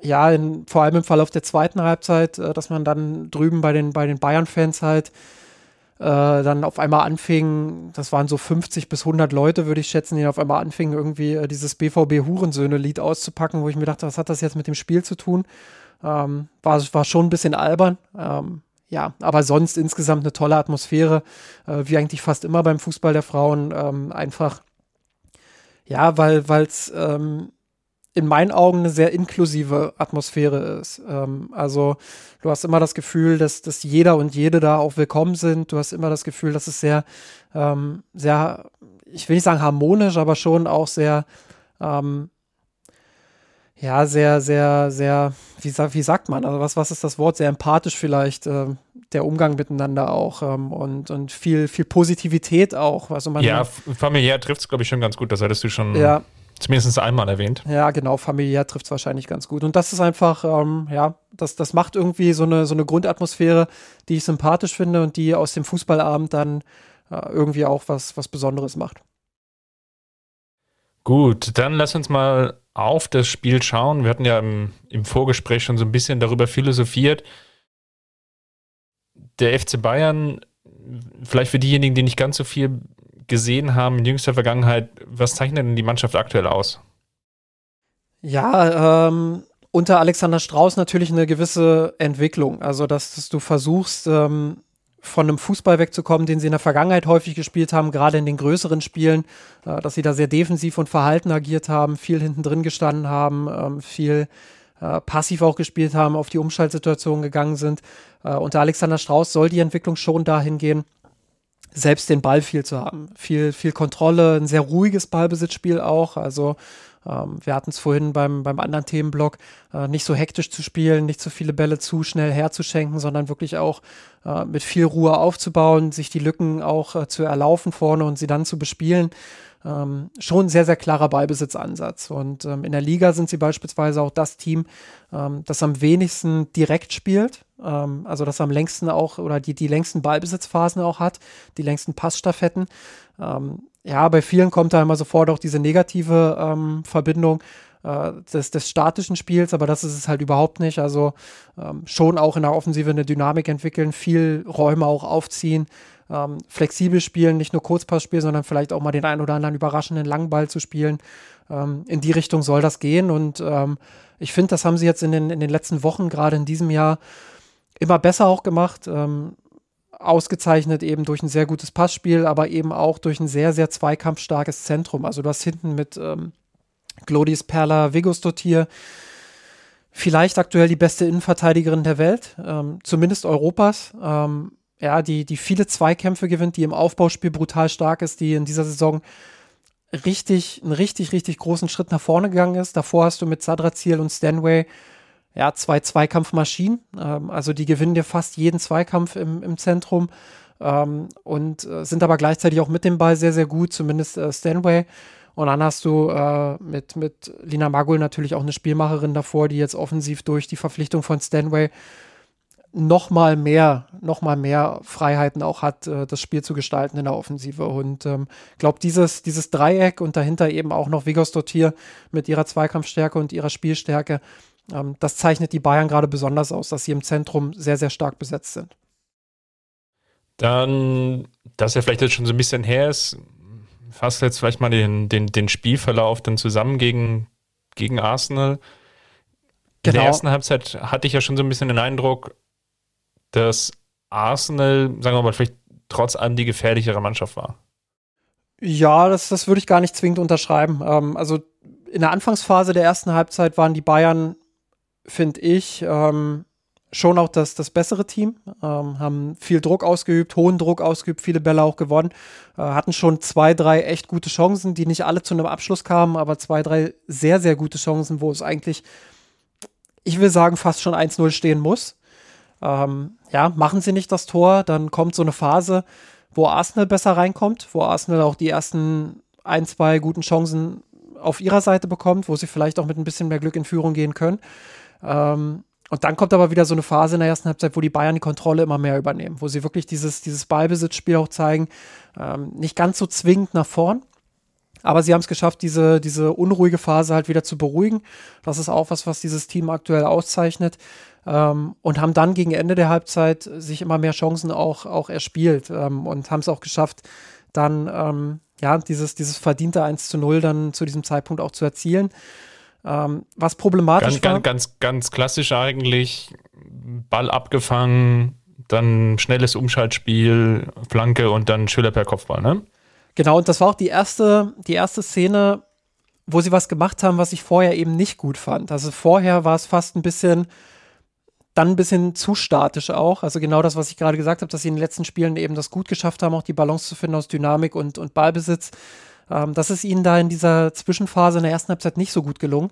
ja, in, vor allem im Verlauf der zweiten Halbzeit, äh, dass man dann drüben bei den, bei den Bayern-Fans halt dann auf einmal anfing, das waren so 50 bis 100 Leute, würde ich schätzen, die auf einmal anfingen, irgendwie äh, dieses BVB-Hurensöhne-Lied auszupacken, wo ich mir dachte, was hat das jetzt mit dem Spiel zu tun? Ähm, war, war schon ein bisschen albern. Ähm, ja, aber sonst insgesamt eine tolle Atmosphäre, äh, wie eigentlich fast immer beim Fußball der Frauen. Ähm, einfach, ja, weil es ähm, in meinen Augen eine sehr inklusive Atmosphäre ist. Ähm, also du hast immer das Gefühl, dass, dass jeder und jede da auch willkommen sind. Du hast immer das Gefühl, dass es sehr, ähm, sehr, ich will nicht sagen harmonisch, aber schon auch sehr, ähm, ja, sehr, sehr, sehr, wie, wie sagt man, also was, was ist das Wort? Sehr empathisch vielleicht, äh, der Umgang miteinander auch ähm, und, und viel, viel Positivität auch. Also man, ja, familiär trifft es, glaube ich, schon ganz gut. Das hattest du schon ja, zumindest einmal erwähnt. Ja, genau, familiär trifft es wahrscheinlich ganz gut. Und das ist einfach, ähm, ja, das, das macht irgendwie so eine, so eine Grundatmosphäre, die ich sympathisch finde und die aus dem Fußballabend dann äh, irgendwie auch was, was Besonderes macht. Gut, dann lass uns mal auf das Spiel schauen. Wir hatten ja im, im Vorgespräch schon so ein bisschen darüber philosophiert. Der FC Bayern, vielleicht für diejenigen, die nicht ganz so viel gesehen haben in jüngster Vergangenheit, was zeichnet denn die Mannschaft aktuell aus? Ja, ähm, unter Alexander Strauß natürlich eine gewisse Entwicklung. Also, dass, dass du versuchst, ähm, von einem Fußball wegzukommen, den sie in der Vergangenheit häufig gespielt haben, gerade in den größeren Spielen, äh, dass sie da sehr defensiv und verhalten agiert haben, viel hinten drin gestanden haben, ähm, viel äh, passiv auch gespielt haben, auf die Umschaltsituation gegangen sind. Äh, unter Alexander Strauß soll die Entwicklung schon dahin gehen, selbst den Ball viel zu haben. Viel, viel Kontrolle, ein sehr ruhiges Ballbesitzspiel auch. Also ähm, wir hatten es vorhin beim, beim anderen Themenblock, äh, nicht so hektisch zu spielen, nicht so viele Bälle zu schnell herzuschenken, sondern wirklich auch äh, mit viel Ruhe aufzubauen, sich die Lücken auch äh, zu erlaufen vorne und sie dann zu bespielen. Ähm, schon ein sehr, sehr klarer Ballbesitzansatz. Und ähm, in der Liga sind sie beispielsweise auch das Team, ähm, das am wenigsten direkt spielt. Ähm, also das am längsten auch oder die, die längsten Ballbesitzphasen auch hat, die längsten Passstaffetten. Ähm, ja, bei vielen kommt da immer sofort auch diese negative ähm, Verbindung äh, des, des statischen Spiels, aber das ist es halt überhaupt nicht. Also ähm, schon auch in der Offensive eine Dynamik entwickeln, viel Räume auch aufziehen, ähm, flexibel spielen, nicht nur Kurzpass spielen, sondern vielleicht auch mal den einen oder anderen überraschenden Langball zu spielen. Ähm, in die Richtung soll das gehen und ähm, ich finde, das haben sie jetzt in den, in den letzten Wochen, gerade in diesem Jahr, immer besser auch gemacht. Ähm, ausgezeichnet eben durch ein sehr gutes Passspiel, aber eben auch durch ein sehr, sehr zweikampfstarkes Zentrum. Also du hast hinten mit ähm, Glodis Perla Vigostotir vielleicht aktuell die beste Innenverteidigerin der Welt, ähm, zumindest Europas. Ähm, ja, die, die viele Zweikämpfe gewinnt, die im Aufbauspiel brutal stark ist, die in dieser Saison richtig, einen richtig, richtig großen Schritt nach vorne gegangen ist. Davor hast du mit Sadrazil und Stanway ja, zwei Zweikampfmaschinen. Ähm, also die gewinnen dir fast jeden Zweikampf im, im Zentrum ähm, und äh, sind aber gleichzeitig auch mit dem Ball sehr, sehr gut, zumindest äh, Stanway. Und dann hast du äh, mit, mit Lina Magul natürlich auch eine Spielmacherin davor, die jetzt offensiv durch die Verpflichtung von Stanway noch mal mehr, noch mal mehr Freiheiten auch hat, äh, das Spiel zu gestalten in der Offensive. Und ich ähm, glaube, dieses, dieses Dreieck und dahinter eben auch noch Vigos Dottir mit ihrer Zweikampfstärke und ihrer Spielstärke, ähm, das zeichnet die Bayern gerade besonders aus, dass sie im Zentrum sehr, sehr stark besetzt sind. Dann, dass er vielleicht jetzt schon so ein bisschen her ist, fasst jetzt vielleicht mal den, den, den Spielverlauf dann zusammen gegen, gegen Arsenal. Genau. In der genau. ersten Halbzeit hatte ich ja schon so ein bisschen den Eindruck, dass Arsenal, sagen wir mal, vielleicht trotz allem die gefährlichere Mannschaft war. Ja, das, das würde ich gar nicht zwingend unterschreiben. Ähm, also in der Anfangsphase der ersten Halbzeit waren die Bayern finde ich, ähm, schon auch das, das bessere Team. Ähm, haben viel Druck ausgeübt, hohen Druck ausgeübt, viele Bälle auch gewonnen. Äh, hatten schon zwei, drei echt gute Chancen, die nicht alle zu einem Abschluss kamen, aber zwei, drei sehr, sehr gute Chancen, wo es eigentlich, ich will sagen, fast schon 1-0 stehen muss. Ähm, ja, machen sie nicht das Tor, dann kommt so eine Phase, wo Arsenal besser reinkommt, wo Arsenal auch die ersten ein, zwei guten Chancen auf ihrer Seite bekommt, wo sie vielleicht auch mit ein bisschen mehr Glück in Führung gehen können. Ähm, und dann kommt aber wieder so eine Phase in der ersten Halbzeit, wo die Bayern die Kontrolle immer mehr übernehmen, wo sie wirklich dieses, dieses Ballbesitzspiel auch zeigen. Ähm, nicht ganz so zwingend nach vorn, aber sie haben es geschafft, diese, diese unruhige Phase halt wieder zu beruhigen. Das ist auch was, was dieses Team aktuell auszeichnet. Ähm, und haben dann gegen Ende der Halbzeit sich immer mehr Chancen auch, auch erspielt ähm, und haben es auch geschafft, dann ähm, ja, dieses, dieses verdiente 1 zu 0 dann zu diesem Zeitpunkt auch zu erzielen. Ähm, was problematisch ganz, war. Ganz, ganz, ganz klassisch eigentlich. Ball abgefangen, dann schnelles Umschaltspiel, Flanke und dann Schüller per Kopfball, ne? Genau, und das war auch die erste, die erste Szene, wo sie was gemacht haben, was ich vorher eben nicht gut fand. Also vorher war es fast ein bisschen, dann ein bisschen zu statisch auch. Also genau das, was ich gerade gesagt habe, dass sie in den letzten Spielen eben das gut geschafft haben, auch die Balance zu finden aus Dynamik und, und Ballbesitz. Ähm, das ist ihnen da in dieser Zwischenphase in der ersten Halbzeit nicht so gut gelungen.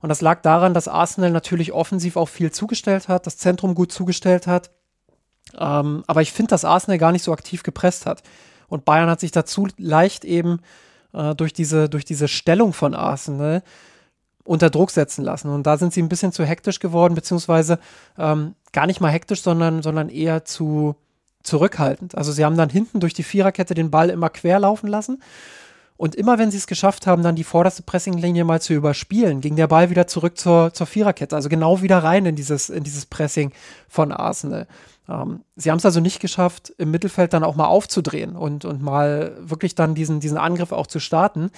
Und das lag daran, dass Arsenal natürlich offensiv auch viel zugestellt hat, das Zentrum gut zugestellt hat. Ähm, aber ich finde, dass Arsenal gar nicht so aktiv gepresst hat. Und Bayern hat sich dazu leicht eben äh, durch, diese, durch diese Stellung von Arsenal unter Druck setzen lassen. Und da sind sie ein bisschen zu hektisch geworden, beziehungsweise ähm, gar nicht mal hektisch, sondern, sondern eher zu zurückhaltend. Also sie haben dann hinten durch die Viererkette den Ball immer quer laufen lassen. Und immer wenn sie es geschafft haben, dann die vorderste Pressinglinie mal zu überspielen, ging der Ball wieder zurück zur, zur Viererkette, also genau wieder rein in dieses, in dieses Pressing von Arsenal. Ähm, sie haben es also nicht geschafft, im Mittelfeld dann auch mal aufzudrehen und, und mal wirklich dann diesen, diesen Angriff auch zu starten.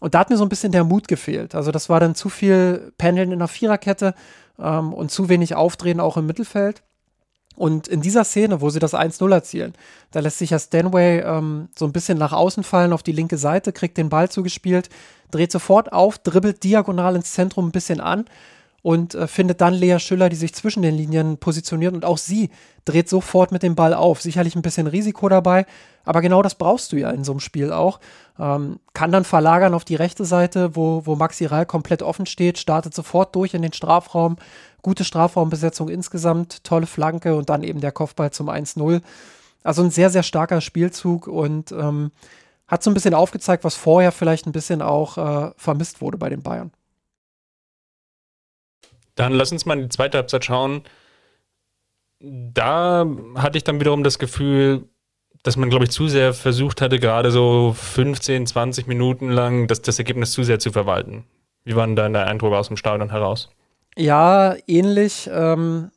Und da hat mir so ein bisschen der Mut gefehlt. Also das war dann zu viel Pendeln in der Viererkette ähm, und zu wenig Aufdrehen auch im Mittelfeld. Und in dieser Szene, wo sie das 1-0 erzielen, da lässt sich ja Stanway ähm, so ein bisschen nach außen fallen auf die linke Seite, kriegt den Ball zugespielt, dreht sofort auf, dribbelt diagonal ins Zentrum ein bisschen an und äh, findet dann Lea Schüller, die sich zwischen den Linien positioniert und auch sie dreht sofort mit dem Ball auf. Sicherlich ein bisschen Risiko dabei, aber genau das brauchst du ja in so einem Spiel auch. Ähm, kann dann verlagern auf die rechte Seite, wo, wo Maxi Reil komplett offen steht, startet sofort durch in den Strafraum. Gute Strafraumbesetzung insgesamt, tolle Flanke und dann eben der Kopfball zum 1-0. Also ein sehr, sehr starker Spielzug und ähm, hat so ein bisschen aufgezeigt, was vorher vielleicht ein bisschen auch äh, vermisst wurde bei den Bayern. Dann lass uns mal in die zweite Halbzeit schauen. Da hatte ich dann wiederum das Gefühl, dass man, glaube ich, zu sehr versucht hatte, gerade so 15, 20 Minuten lang das, das Ergebnis zu sehr zu verwalten. Wie war denn der Eindruck aus dem Stadion heraus? Ja, ähnlich. Ähm,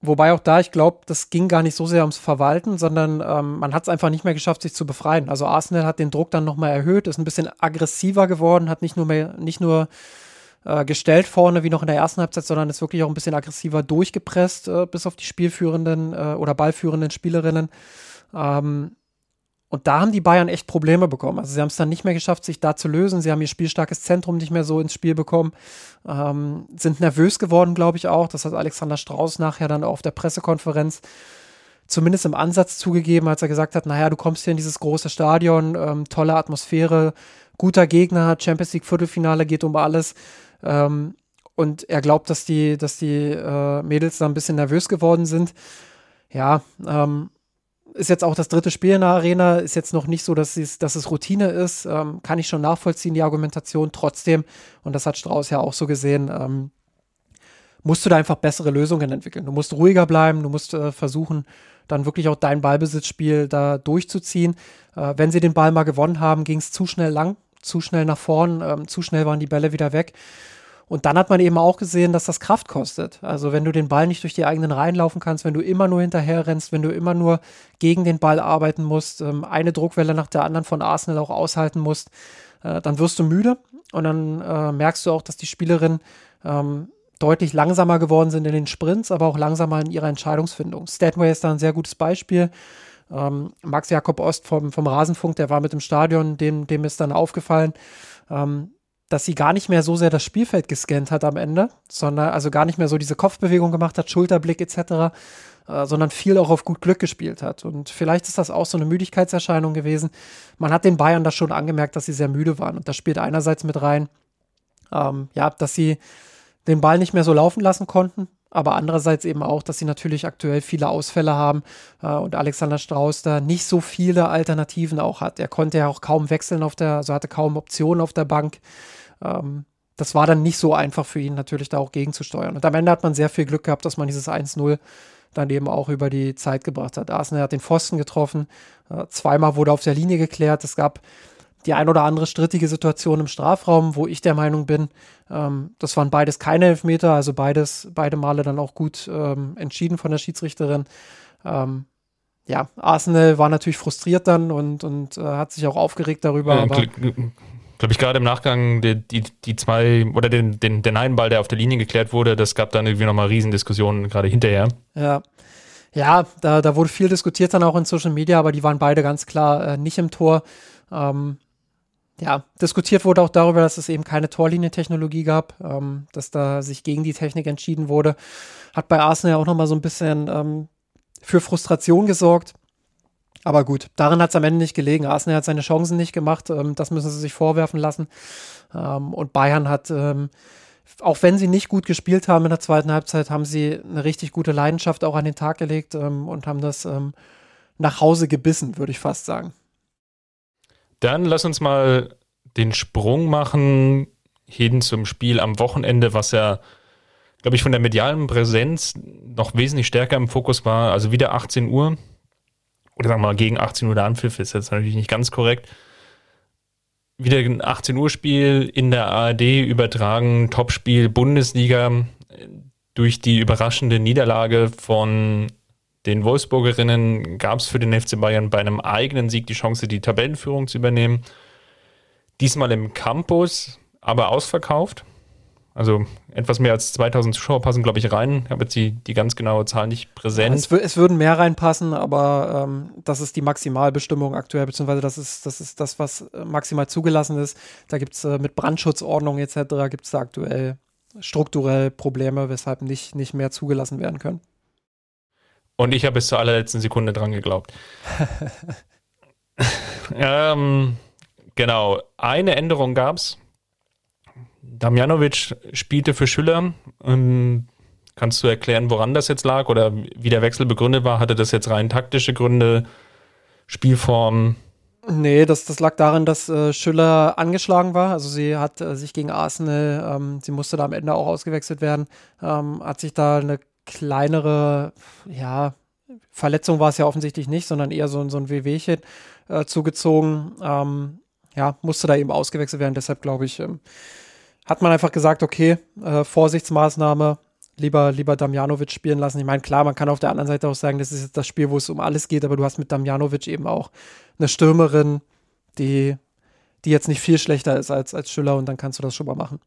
wobei auch da, ich glaube, das ging gar nicht so sehr ums Verwalten, sondern ähm, man hat es einfach nicht mehr geschafft, sich zu befreien. Also Arsenal hat den Druck dann nochmal erhöht, ist ein bisschen aggressiver geworden, hat nicht nur mehr, nicht nur äh, gestellt vorne wie noch in der ersten Halbzeit, sondern ist wirklich auch ein bisschen aggressiver durchgepresst, äh, bis auf die spielführenden äh, oder ballführenden Spielerinnen. Ähm, und da haben die Bayern echt Probleme bekommen. Also sie haben es dann nicht mehr geschafft, sich da zu lösen. Sie haben ihr spielstarkes Zentrum nicht mehr so ins Spiel bekommen. Ähm, sind nervös geworden, glaube ich auch. Das hat Alexander Strauß nachher dann auf der Pressekonferenz zumindest im Ansatz zugegeben, als er gesagt hat, naja, du kommst hier in dieses große Stadion, ähm, tolle Atmosphäre, guter Gegner, Champions League Viertelfinale geht um alles. Ähm, und er glaubt, dass die, dass die äh, Mädels da ein bisschen nervös geworden sind. Ja, ähm, ist jetzt auch das dritte Spiel in der Arena, ist jetzt noch nicht so, dass es, dass es Routine ist. Ähm, kann ich schon nachvollziehen, die Argumentation. Trotzdem, und das hat Strauß ja auch so gesehen, ähm, musst du da einfach bessere Lösungen entwickeln. Du musst ruhiger bleiben, du musst äh, versuchen, dann wirklich auch dein Ballbesitzspiel da durchzuziehen. Äh, wenn sie den Ball mal gewonnen haben, ging es zu schnell lang, zu schnell nach vorn, ähm, zu schnell waren die Bälle wieder weg. Und dann hat man eben auch gesehen, dass das Kraft kostet. Also wenn du den Ball nicht durch die eigenen Reihen laufen kannst, wenn du immer nur hinterher rennst, wenn du immer nur gegen den Ball arbeiten musst, ähm, eine Druckwelle nach der anderen von Arsenal auch aushalten musst, äh, dann wirst du müde und dann äh, merkst du auch, dass die Spielerinnen ähm, deutlich langsamer geworden sind in den Sprints, aber auch langsamer in ihrer Entscheidungsfindung. Statway ist da ein sehr gutes Beispiel. Ähm, Max Jakob Ost vom, vom Rasenfunk, der war mit im Stadion, dem, dem ist dann aufgefallen, ähm, dass sie gar nicht mehr so sehr das Spielfeld gescannt hat am Ende, sondern also gar nicht mehr so diese Kopfbewegung gemacht hat, Schulterblick etc., äh, sondern viel auch auf gut Glück gespielt hat. Und vielleicht ist das auch so eine Müdigkeitserscheinung gewesen. Man hat den Bayern das schon angemerkt, dass sie sehr müde waren. Und das spielt einerseits mit rein, ähm, ja, dass sie den Ball nicht mehr so laufen lassen konnten, aber andererseits eben auch, dass sie natürlich aktuell viele Ausfälle haben äh, und Alexander Strauß da nicht so viele Alternativen auch hat. Er konnte ja auch kaum wechseln auf der, also hatte kaum Optionen auf der Bank ähm, das war dann nicht so einfach für ihn natürlich da auch gegenzusteuern. Und am Ende hat man sehr viel Glück gehabt, dass man dieses 1-0 dann eben auch über die Zeit gebracht hat. Arsenal hat den Pfosten getroffen, äh, zweimal wurde auf der Linie geklärt. Es gab die ein oder andere strittige Situation im Strafraum, wo ich der Meinung bin, ähm, das waren beides keine Elfmeter, also beides, beide Male dann auch gut ähm, entschieden von der Schiedsrichterin. Ähm, ja, Arsenal war natürlich frustriert dann und, und äh, hat sich auch aufgeregt darüber. Ja, glaube ich, gerade im Nachgang die, die, die zwei oder den, den, den einen Ball, der auf der Linie geklärt wurde, das gab dann irgendwie nochmal Riesendiskussionen gerade hinterher. Ja. Ja, da, da wurde viel diskutiert dann auch in Social Media, aber die waren beide ganz klar äh, nicht im Tor. Ähm, ja, diskutiert wurde auch darüber, dass es eben keine Torlinientechnologie gab, ähm, dass da sich gegen die Technik entschieden wurde. Hat bei Arsenal auch nochmal so ein bisschen ähm, für Frustration gesorgt. Aber gut, darin hat es am Ende nicht gelegen. Arsenal hat seine Chancen nicht gemacht. Ähm, das müssen sie sich vorwerfen lassen. Ähm, und Bayern hat ähm, auch wenn sie nicht gut gespielt haben in der zweiten Halbzeit, haben sie eine richtig gute Leidenschaft auch an den Tag gelegt ähm, und haben das nach Hause gebissen, würde ich fast sagen. Dann lass uns mal den Sprung machen hin zum Spiel am Wochenende, was ja, glaube ich, von der medialen Präsenz noch wesentlich stärker im Fokus war. Also wieder 18 Uhr. Oder sagen wir mal gegen 18 Uhr der Anpfiff ist jetzt natürlich nicht ganz korrekt wieder ein 18 Uhr Spiel in der ARD übertragen, Topspiel Bundesliga durch die überraschende Niederlage von den Wolfsburgerinnen gab es für den FC Bayern bei einem eigenen Sieg die Chance, die Tabellenführung zu übernehmen. Diesmal im Campus, aber ausverkauft. Also etwas mehr als 2000 Zuschauer passen, glaube ich, rein. Ich habe jetzt die, die ganz genaue Zahl nicht präsent. Es, es, würden mehr reinpassen, aber ähm, das ist die Maximalbestimmung aktuell, beziehungsweise das ist das, ist das was äh, maximal zugelassen ist. Da gibt es äh, mit Brandschutzordnung etc. gibt es da aktuell strukturell Probleme, weshalb nicht, nicht mehr zugelassen werden können. Und ich habe bis zur allerletzten Sekunde dran geglaubt. ähm, genau, eine Änderung gab es Damjanovic spielte für Schüller. Ähm, kannst du erklären, woran das jetzt lag oder wie der Wechsel begründet war? Hatte das jetzt rein taktische Gründe, Spielform? Nee, das, das lag darin, dass äh, Schüller angeschlagen war. Also sie hat äh, sich gegen Arsenal, ähm, sie musste da am Ende auch ausgewechselt werden, ähm, hat sich da eine kleinere, ja, Verletzung war es ja offensichtlich nicht, sondern eher so, so ein Wehwehchen äh, zugezogen. Ähm, ja, musste da eben ausgewechselt werden. Deshalb glaube ich, ähm, hat man einfach gesagt, okay, äh, Vorsichtsmaßnahme, lieber, lieber Damjanovic spielen lassen. Ich meine, klar, man kann auf der anderen Seite auch sagen, das ist jetzt das Spiel, wo es um alles geht, aber du hast mit Damjanovic eben auch eine Stürmerin, die, die jetzt nicht viel schlechter ist als, als Schüller und dann kannst du das schon mal machen.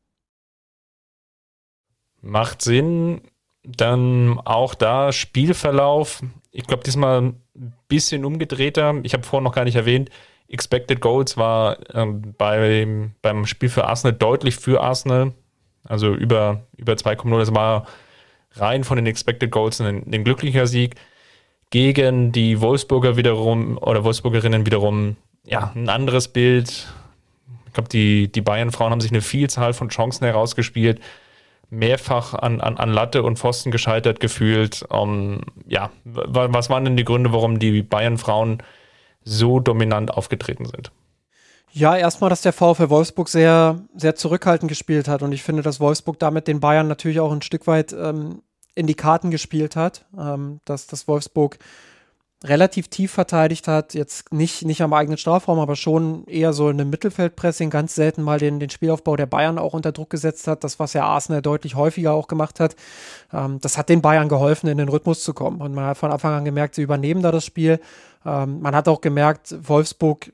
Macht Sinn. Dann auch da Spielverlauf. Ich glaube, diesmal ein bisschen umgedrehter. Ich habe vorhin noch gar nicht erwähnt, Expected Goals war ähm, beim, beim Spiel für Arsenal deutlich für Arsenal. Also über, über 2,0. Das war rein von den Expected Goals ein, ein glücklicher Sieg. Gegen die Wolfsburger wiederum oder Wolfsburgerinnen wiederum ja, ein anderes Bild. Ich glaube, die, die Bayern-Frauen haben sich eine Vielzahl von Chancen herausgespielt, mehrfach an, an, an Latte und Pfosten gescheitert gefühlt. Um, ja, was waren denn die Gründe, warum die Bayern-Frauen so dominant aufgetreten sind. Ja, erstmal, dass der VfL Wolfsburg sehr, sehr zurückhaltend gespielt hat und ich finde, dass Wolfsburg damit den Bayern natürlich auch ein Stück weit ähm, in die Karten gespielt hat, ähm, dass das Wolfsburg relativ tief verteidigt hat, jetzt nicht, nicht am eigenen Strafraum, aber schon eher so in einem Mittelfeldpressing, ganz selten mal den, den Spielaufbau der Bayern auch unter Druck gesetzt hat, das, was ja Arsenal deutlich häufiger auch gemacht hat. Ähm, das hat den Bayern geholfen, in den Rhythmus zu kommen. Und man hat von Anfang an gemerkt, sie übernehmen da das Spiel. Ähm, man hat auch gemerkt, Wolfsburg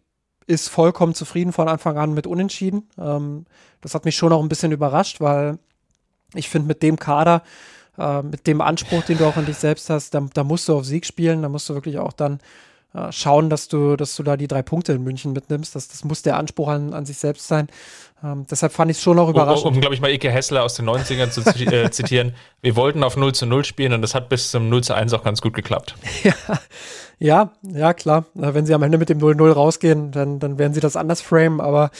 ist vollkommen zufrieden von Anfang an mit Unentschieden. Ähm, das hat mich schon auch ein bisschen überrascht, weil ich finde, mit dem Kader äh, mit dem Anspruch, den du auch an dich selbst hast, da, da musst du auf Sieg spielen, da musst du wirklich auch dann äh, schauen, dass du, dass du da die drei Punkte in München mitnimmst. Das, das muss der Anspruch an, an sich selbst sein. Ähm, deshalb fand ich es schon auch überraschend. Um, um glaube ich, mal Ike Hessler aus den 90ern zu äh, zitieren. Wir wollten auf 0 zu 0 spielen und das hat bis zum 0 zu 1 auch ganz gut geklappt. ja, ja, ja, klar. Wenn sie am Ende mit dem 0-0 rausgehen, dann, dann werden sie das anders framen, aber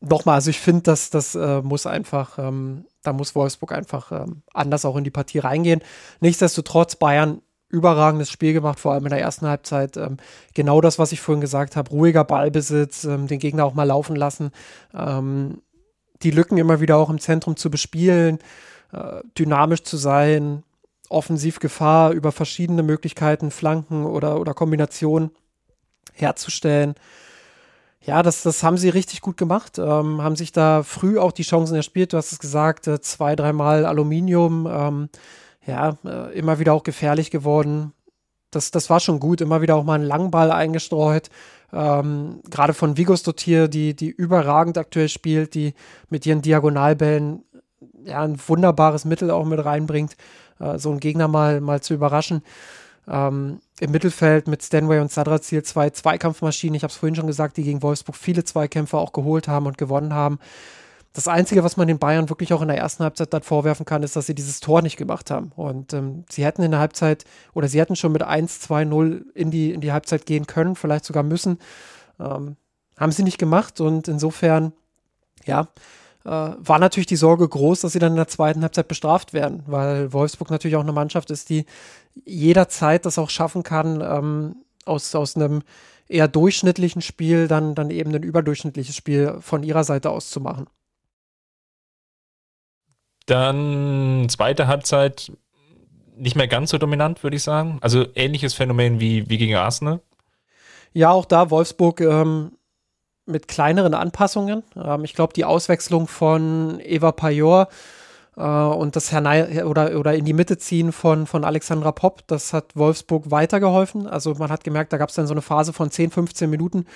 nochmal, also ich finde, dass das äh, muss einfach, ähm, da muss Wolfsburg einfach ähm, anders auch in die Partie reingehen. Nichtsdestotrotz, Bayern überragendes Spiel gemacht, vor allem in der ersten Halbzeit. Ähm, genau das, was ich vorhin gesagt habe, ruhiger Ballbesitz, ähm, den Gegner auch mal laufen lassen, ähm, die Lücken immer wieder auch im Zentrum zu bespielen, äh, dynamisch zu sein, offensiv Gefahr über verschiedene Möglichkeiten, Flanken oder, oder Kombinationen herzustellen ja, das, das haben sie richtig gut gemacht. Ähm, haben sich da früh auch die Chancen erspielt. Du hast es gesagt, äh, zwei, dreimal Aluminium. Ähm, ja, äh, immer wieder auch gefährlich geworden. Das, das war schon gut. Immer wieder auch mal einen Langball eingestreut. Ähm, Gerade von Vigos Dotier, die, die überragend aktuell spielt, die mit ihren Diagonalbällen ja, ein wunderbares Mittel auch mit reinbringt, äh, so einen Gegner mal, mal zu überraschen. Ähm, Im Mittelfeld mit Stanway und Sadrazil zwei Zweikampfmaschinen. Ich habe es vorhin schon gesagt, die gegen Wolfsburg viele Zweikämpfe auch geholt haben und gewonnen haben. Das Einzige, was man den Bayern wirklich auch in der ersten Halbzeit dann vorwerfen kann, ist, dass sie dieses Tor nicht gemacht haben. Und ähm, sie hätten in der Halbzeit oder sie hätten schon mit 1-2-0 in die, in die Halbzeit gehen können, vielleicht sogar müssen. Ähm, haben sie nicht gemacht und insofern, ja, äh, war natürlich die Sorge groß, dass sie dann in der zweiten Halbzeit bestraft werden, weil Wolfsburg natürlich auch eine Mannschaft ist, die jederzeit das auch schaffen kann, ähm, aus, aus einem eher durchschnittlichen Spiel dann, dann eben ein überdurchschnittliches Spiel von ihrer Seite aus zu machen. Dann zweite Halbzeit nicht mehr ganz so dominant, würde ich sagen. Also ähnliches Phänomen wie, wie gegen Arsenal. Ja, auch da Wolfsburg ähm, mit kleineren Anpassungen. Ähm, ich glaube, die Auswechslung von Eva Pajor äh, und das Hernei oder, oder in die Mitte ziehen von, von Alexandra Popp, das hat Wolfsburg weitergeholfen. Also man hat gemerkt, da gab es dann so eine Phase von 10, 15 Minuten,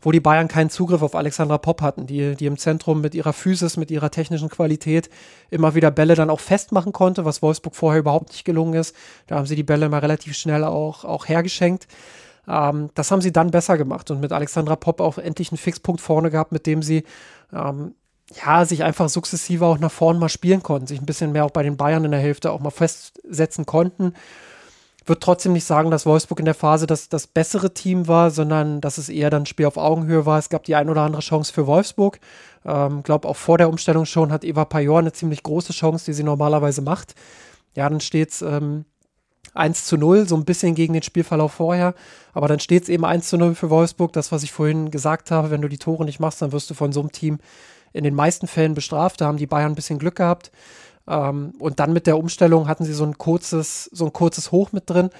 wo die Bayern keinen Zugriff auf Alexandra Popp hatten, die, die im Zentrum mit ihrer Physis, mit ihrer technischen Qualität immer wieder Bälle dann auch festmachen konnte, was Wolfsburg vorher überhaupt nicht gelungen ist. Da haben sie die Bälle immer relativ schnell auch, auch hergeschenkt. Ähm, das haben sie dann besser gemacht und mit Alexandra Popp auch endlich einen Fixpunkt vorne gehabt, mit dem sie ähm, ja, sich einfach sukzessive auch nach vorne mal spielen konnten, sich ein bisschen mehr auch bei den Bayern in der Hälfte auch mal festsetzen konnten. Würde trotzdem nicht sagen, dass Wolfsburg in der Phase das, das bessere Team war, sondern dass es eher dann ein Spiel auf Augenhöhe war. Es gab die ein oder andere Chance für Wolfsburg. Ähm, glaube, auch vor der Umstellung schon hat Eva Pajor eine ziemlich große Chance, die sie normalerweise macht. Ja, dann steht es ähm, 1 zu 0, so ein bisschen gegen den Spielverlauf vorher. Aber dann steht es eben 1 zu 0 für Wolfsburg. Das, was ich vorhin gesagt habe, wenn du die Tore nicht machst, dann wirst du von so einem Team in den meisten Fällen bestraft. Da haben die Bayern ein bisschen Glück gehabt. Ähm, und dann mit der Umstellung hatten sie so ein kurzes, so ein kurzes Hoch mit drin.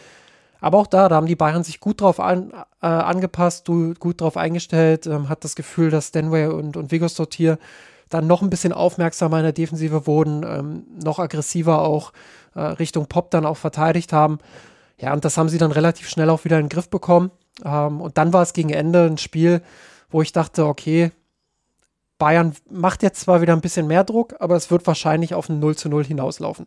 Aber auch da, da haben die Bayern sich gut drauf an, äh, angepasst, du, gut drauf eingestellt, ähm, hat das Gefühl, dass Stanway und, und Vigos Sortier dann noch ein bisschen aufmerksamer in der Defensive wurden, ähm, noch aggressiver auch äh, Richtung Pop dann auch verteidigt haben. Ja, und das haben sie dann relativ schnell auch wieder in den Griff bekommen. Ähm, und dann war es gegen Ende ein Spiel, wo ich dachte, okay, Bayern macht jetzt zwar wieder ein bisschen mehr Druck, aber es wird wahrscheinlich auf ein 0 zu 0 hinauslaufen.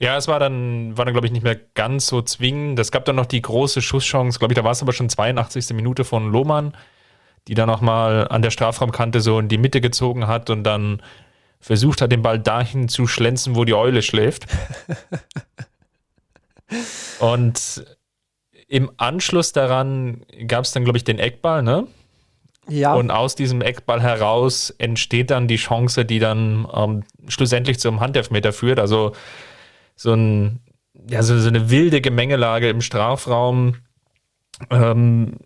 Ja, es war dann, war dann, glaube ich, nicht mehr ganz so zwingend. Es gab dann noch die große Schusschance, glaube ich, da war es aber schon 82. Minute von Lohmann, die dann nochmal an der Strafraumkante so in die Mitte gezogen hat und dann versucht hat, den Ball dahin zu schlänzen, wo die Eule schläft. und im Anschluss daran gab es dann, glaube ich, den Eckball, ne? Ja. Und aus diesem Eckball heraus entsteht dann die Chance, die dann ähm, schlussendlich zum Handelfmeter führt. Also so, ein, ja, so, so eine wilde Gemengelage im Strafraum. Ähm,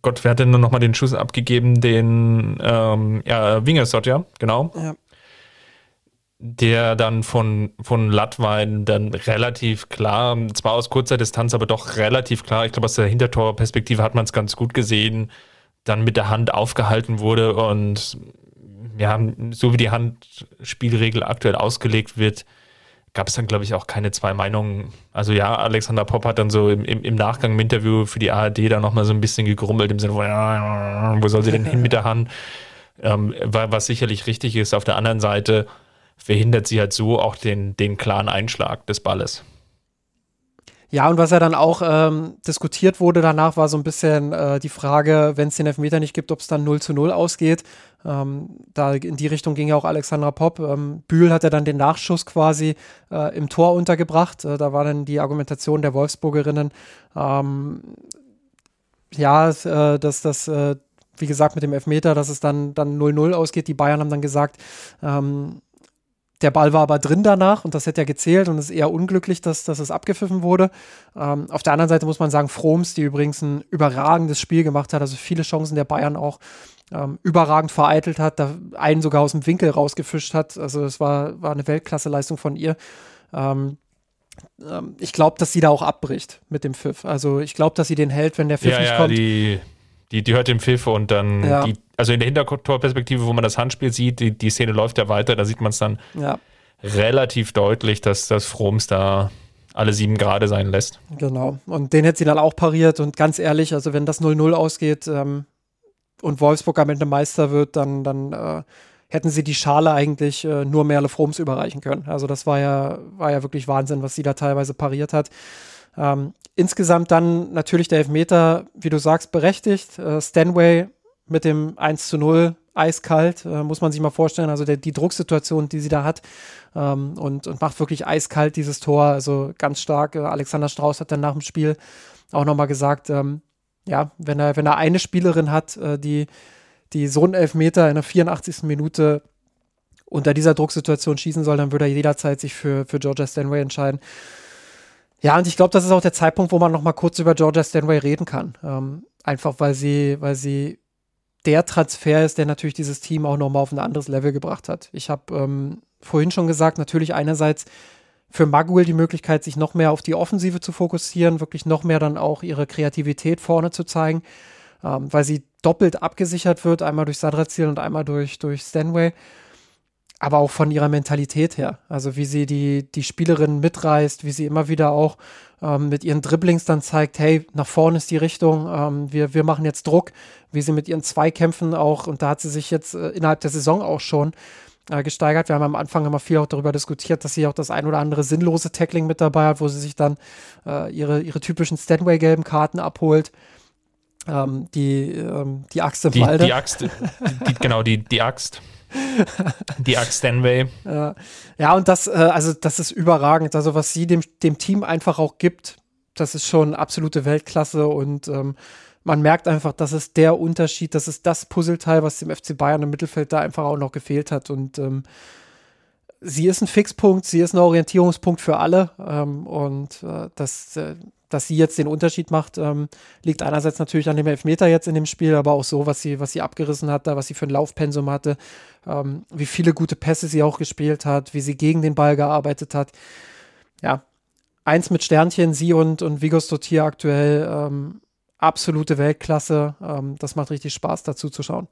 Gott, wer hat denn nur nochmal den Schuss abgegeben? Den ähm, ja, Wingersott, ja, genau. Ja der dann von, von Lattwein dann relativ klar, zwar aus kurzer Distanz, aber doch relativ klar, ich glaube aus der Hintertorperspektive hat man es ganz gut gesehen, dann mit der Hand aufgehalten wurde und ja, so wie die Handspielregel aktuell ausgelegt wird, gab es dann, glaube ich, auch keine zwei Meinungen. Also ja, Alexander Popp hat dann so im, im, Nachgang im Interview für die ARD dann nochmal so ein bisschen gegrummelt im Sinne von, wo soll sie denn hin mit der Hand? Ähm, was sicherlich richtig ist. Auf der anderen Seite, verhindert sie halt so auch den, den klaren Einschlag des Balles. Ja, und was ja dann auch ähm, diskutiert wurde danach, war so ein bisschen äh, die Frage, wenn es den Elfmeter nicht gibt, ob es dann 0 zu 0 ausgeht. Ähm, da in die Richtung ging ja auch Alexandra Popp. Ähm, Bühl hat ja dann den Nachschuss quasi äh, im Tor untergebracht. Äh, da war dann die Argumentation der Wolfsburgerinnen, ähm, ja, äh, dass das, äh, wie gesagt, mit dem Elfmeter, dass es dann 0-0 ausgeht. Die Bayern haben dann gesagt, ähm, der Ball war aber drin danach und das hätte ja gezählt und es ist eher unglücklich, dass, dass es abgepfiffen wurde. Ähm, auf der anderen Seite muss man sagen, Froms, die übrigens ein überragendes Spiel gemacht hat, also viele Chancen der Bayern auch ähm, überragend vereitelt hat, da einen sogar aus dem Winkel rausgefischt hat. Also es war, war eine Weltklasse-Leistung von ihr. Ähm, ähm ich glaube, dass sie da auch abbricht mit dem Pfiff. Also ich glaube, dass sie den hält, wenn der Pfiff ja, nicht ja, kommt. Die, die, die hört den Pfiff und dann ja. die also in der Hintertorperspektive, wo man das Handspiel sieht, die, die Szene läuft ja weiter, da sieht man es dann ja. relativ deutlich, dass das Froms da alle sieben Grade sein lässt. Genau. Und den hätte sie dann auch pariert. Und ganz ehrlich, also wenn das 0-0 ausgeht ähm, und Wolfsburg am Ende Meister wird, dann, dann äh, hätten sie die Schale eigentlich äh, nur Merle Froms überreichen können. Also das war ja, war ja wirklich Wahnsinn, was sie da teilweise pariert hat. Ähm, insgesamt dann natürlich der Elfmeter, wie du sagst, berechtigt. Äh, Stanway mit dem 1 zu 0 eiskalt, äh, muss man sich mal vorstellen. Also der, die Drucksituation, die sie da hat ähm, und, und macht wirklich eiskalt dieses Tor. Also ganz stark. Äh, Alexander Strauß hat dann nach dem Spiel auch nochmal gesagt, ähm, ja, wenn er, wenn er eine Spielerin hat, äh, die, die so einen Elfmeter in der 84. Minute unter dieser Drucksituation schießen soll, dann würde er jederzeit sich für, für Georgia Stanway entscheiden. Ja, und ich glaube, das ist auch der Zeitpunkt, wo man noch mal kurz über Georgia Stanway reden kann. Ähm, einfach weil sie, weil sie der Transfer ist, der natürlich dieses Team auch noch mal auf ein anderes Level gebracht hat. Ich habe ähm, vorhin schon gesagt, natürlich einerseits für Maguil die Möglichkeit, sich noch mehr auf die Offensive zu fokussieren, wirklich noch mehr dann auch ihre Kreativität vorne zu zeigen, ähm, weil sie doppelt abgesichert wird, einmal durch Sadrazil und einmal durch, durch Stanway aber auch von ihrer Mentalität her. Also wie sie die, die Spielerin mitreißt, wie sie immer wieder auch ähm, mit ihren Dribblings dann zeigt, hey, nach vorne ist die Richtung, ähm, wir, wir machen jetzt Druck, wie sie mit ihren Zweikämpfen auch, und da hat sie sich jetzt äh, innerhalb der Saison auch schon äh, gesteigert. Wir haben am Anfang immer viel auch darüber diskutiert, dass sie auch das ein oder andere sinnlose Tackling mit dabei hat, wo sie sich dann äh, ihre, ihre typischen Stanway-gelben Karten abholt. Ähm, die, ähm, die Axt im die, Walde. Die Axt, die, genau, die, die Axt. Die Axt Stanway. Ja, und das, äh, also das ist überragend. Also was sie dem, dem Team einfach auch gibt, das ist schon absolute Weltklasse. Und ähm, man merkt einfach, das ist der Unterschied, das ist das Puzzleteil, was dem FC Bayern im Mittelfeld da einfach auch noch gefehlt hat. Und ähm, sie ist ein Fixpunkt, sie ist ein Orientierungspunkt für alle. Ähm, und äh, das, äh, dass sie jetzt den Unterschied macht, ähm, liegt einerseits natürlich an dem Elfmeter jetzt in dem Spiel, aber auch so, was sie, was sie abgerissen hat, da, was sie für ein Laufpensum hatte, ähm, wie viele gute Pässe sie auch gespielt hat, wie sie gegen den Ball gearbeitet hat. Ja, eins mit Sternchen, sie und, und Vigos Dottir aktuell ähm, absolute Weltklasse. Ähm, das macht richtig Spaß, dazu zu schauen.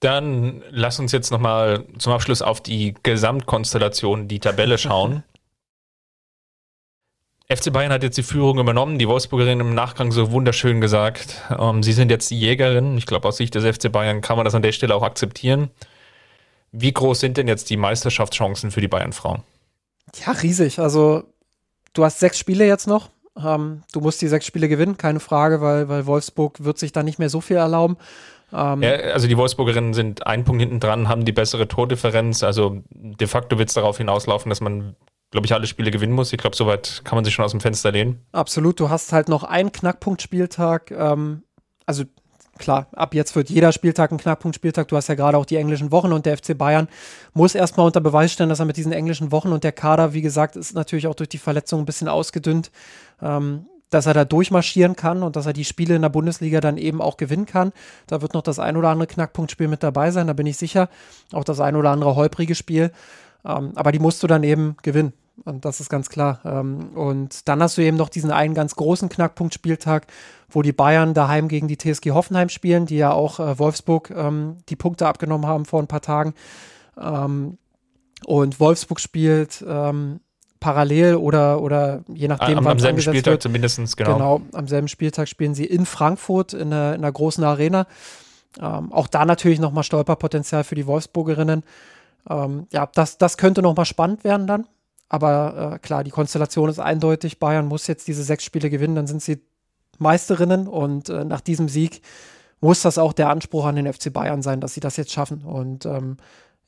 Dann lass uns jetzt nochmal zum Abschluss auf die Gesamtkonstellation, die Tabelle schauen. FC Bayern hat jetzt die Führung übernommen. Die Wolfsburgerin im Nachgang so wunderschön gesagt. Ähm, sie sind jetzt die Jägerin. Ich glaube, aus Sicht des FC Bayern kann man das an der Stelle auch akzeptieren. Wie groß sind denn jetzt die Meisterschaftschancen für die Bayern-Frauen? Ja, riesig. Also, du hast sechs Spiele jetzt noch. Ähm, du musst die sechs Spiele gewinnen, keine Frage, weil, weil Wolfsburg wird sich da nicht mehr so viel erlauben. Ähm, ja, also die Wolfsburgerinnen sind einen Punkt hinten dran, haben die bessere Tordifferenz. Also de facto wird es darauf hinauslaufen, dass man glaube ich, alle Spiele gewinnen muss. Ich glaube, soweit kann man sich schon aus dem Fenster lehnen. Absolut. Du hast halt noch einen Knackpunktspieltag. Ähm, also klar, ab jetzt wird jeder Spieltag ein Knackpunktspieltag. Du hast ja gerade auch die englischen Wochen und der FC Bayern muss erstmal unter Beweis stellen, dass er mit diesen englischen Wochen und der Kader, wie gesagt, ist natürlich auch durch die Verletzung ein bisschen ausgedünnt. Ähm, dass er da durchmarschieren kann und dass er die Spiele in der Bundesliga dann eben auch gewinnen kann. Da wird noch das ein oder andere Knackpunktspiel mit dabei sein, da bin ich sicher. Auch das ein oder andere holprige Spiel. Ähm, aber die musst du dann eben gewinnen. Und das ist ganz klar. Ähm, und dann hast du eben noch diesen einen ganz großen Knackpunktspieltag, wo die Bayern daheim gegen die TSG Hoffenheim spielen, die ja auch äh, Wolfsburg ähm, die Punkte abgenommen haben vor ein paar Tagen. Ähm, und Wolfsburg spielt ähm, parallel oder, oder je nachdem, am, am selben Spieltag wird, zumindest, genau. Genau, am selben Spieltag spielen sie in Frankfurt in einer, in einer großen Arena. Ähm, auch da natürlich nochmal Stolperpotenzial für die Wolfsburgerinnen. Ähm, ja, das, das könnte nochmal spannend werden dann. Aber äh, klar, die Konstellation ist eindeutig. Bayern muss jetzt diese sechs Spiele gewinnen, dann sind sie Meisterinnen und äh, nach diesem Sieg muss das auch der Anspruch an den FC Bayern sein, dass sie das jetzt schaffen. Und ähm,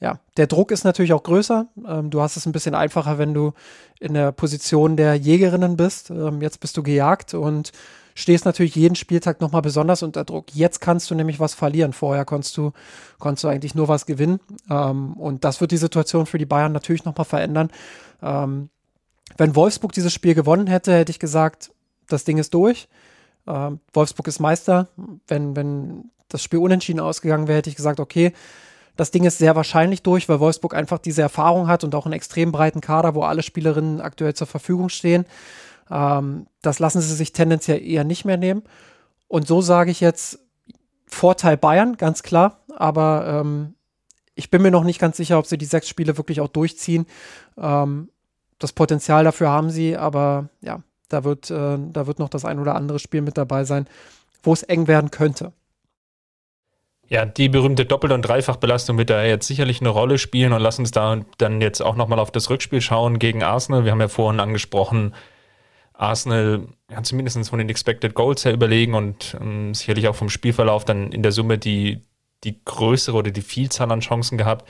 ja, der Druck ist natürlich auch größer. Ähm, du hast es ein bisschen einfacher, wenn du in der Position der Jägerinnen bist. Ähm, jetzt bist du gejagt und stehst natürlich jeden Spieltag nochmal besonders unter Druck. Jetzt kannst du nämlich was verlieren. Vorher konntest du, konntest du eigentlich nur was gewinnen. Ähm, und das wird die Situation für die Bayern natürlich nochmal verändern. Ähm, wenn Wolfsburg dieses Spiel gewonnen hätte, hätte ich gesagt, das Ding ist durch. Ähm, Wolfsburg ist Meister. Wenn, wenn das Spiel unentschieden ausgegangen wäre, hätte ich gesagt, okay, das Ding ist sehr wahrscheinlich durch, weil Wolfsburg einfach diese Erfahrung hat und auch einen extrem breiten Kader, wo alle Spielerinnen aktuell zur Verfügung stehen. Ähm, das lassen sie sich tendenziell eher nicht mehr nehmen. Und so sage ich jetzt Vorteil Bayern, ganz klar. Aber ähm, ich bin mir noch nicht ganz sicher, ob sie die sechs Spiele wirklich auch durchziehen. Ähm, das Potenzial dafür haben sie, aber ja, da wird, äh, da wird noch das ein oder andere Spiel mit dabei sein, wo es eng werden könnte. Ja, die berühmte Doppel- und Dreifachbelastung wird da jetzt sicherlich eine Rolle spielen und lass uns da dann jetzt auch nochmal auf das Rückspiel schauen gegen Arsenal. Wir haben ja vorhin angesprochen, Arsenal ja, zumindest von den Expected Goals her überlegen und ähm, sicherlich auch vom Spielverlauf dann in der Summe die, die größere oder die Vielzahl an Chancen gehabt.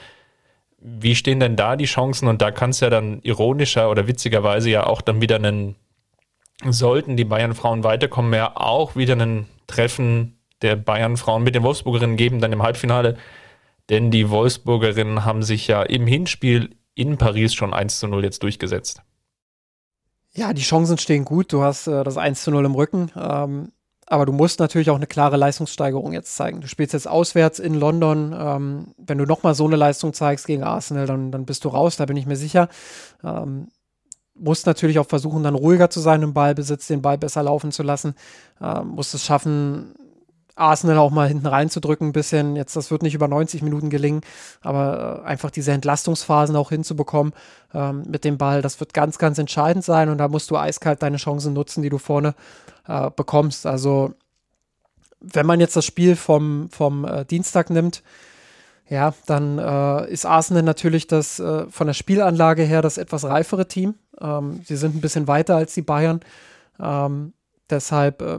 Wie stehen denn da die Chancen? Und da kann es ja dann ironischer oder witzigerweise ja auch dann wieder einen, sollten die Bayern-Frauen weiterkommen, ja auch wieder einen Treffen der Bayern-Frauen mit den Wolfsburgerinnen geben, dann im Halbfinale. denn die Wolfsburgerinnen haben sich ja im Hinspiel in Paris schon 1 zu 0 jetzt durchgesetzt. Ja, die Chancen stehen gut. Du hast äh, das 1 zu 0 im Rücken. Ähm, aber du musst natürlich auch eine klare Leistungssteigerung jetzt zeigen. Du spielst jetzt auswärts in London. Ähm, wenn du nochmal so eine Leistung zeigst gegen Arsenal, dann, dann bist du raus, da bin ich mir sicher. Ähm, musst natürlich auch versuchen, dann ruhiger zu sein im Ballbesitz, den Ball besser laufen zu lassen. Ähm, musst es schaffen, Arsenal auch mal hinten reinzudrücken, ein bisschen. Jetzt, das wird nicht über 90 Minuten gelingen, aber äh, einfach diese Entlastungsphasen auch hinzubekommen ähm, mit dem Ball, das wird ganz, ganz entscheidend sein und da musst du eiskalt deine Chancen nutzen, die du vorne äh, bekommst. Also, wenn man jetzt das Spiel vom, vom äh, Dienstag nimmt, ja, dann äh, ist Arsenal natürlich das äh, von der Spielanlage her das etwas reifere Team. Ähm, sie sind ein bisschen weiter als die Bayern. Ähm, deshalb äh,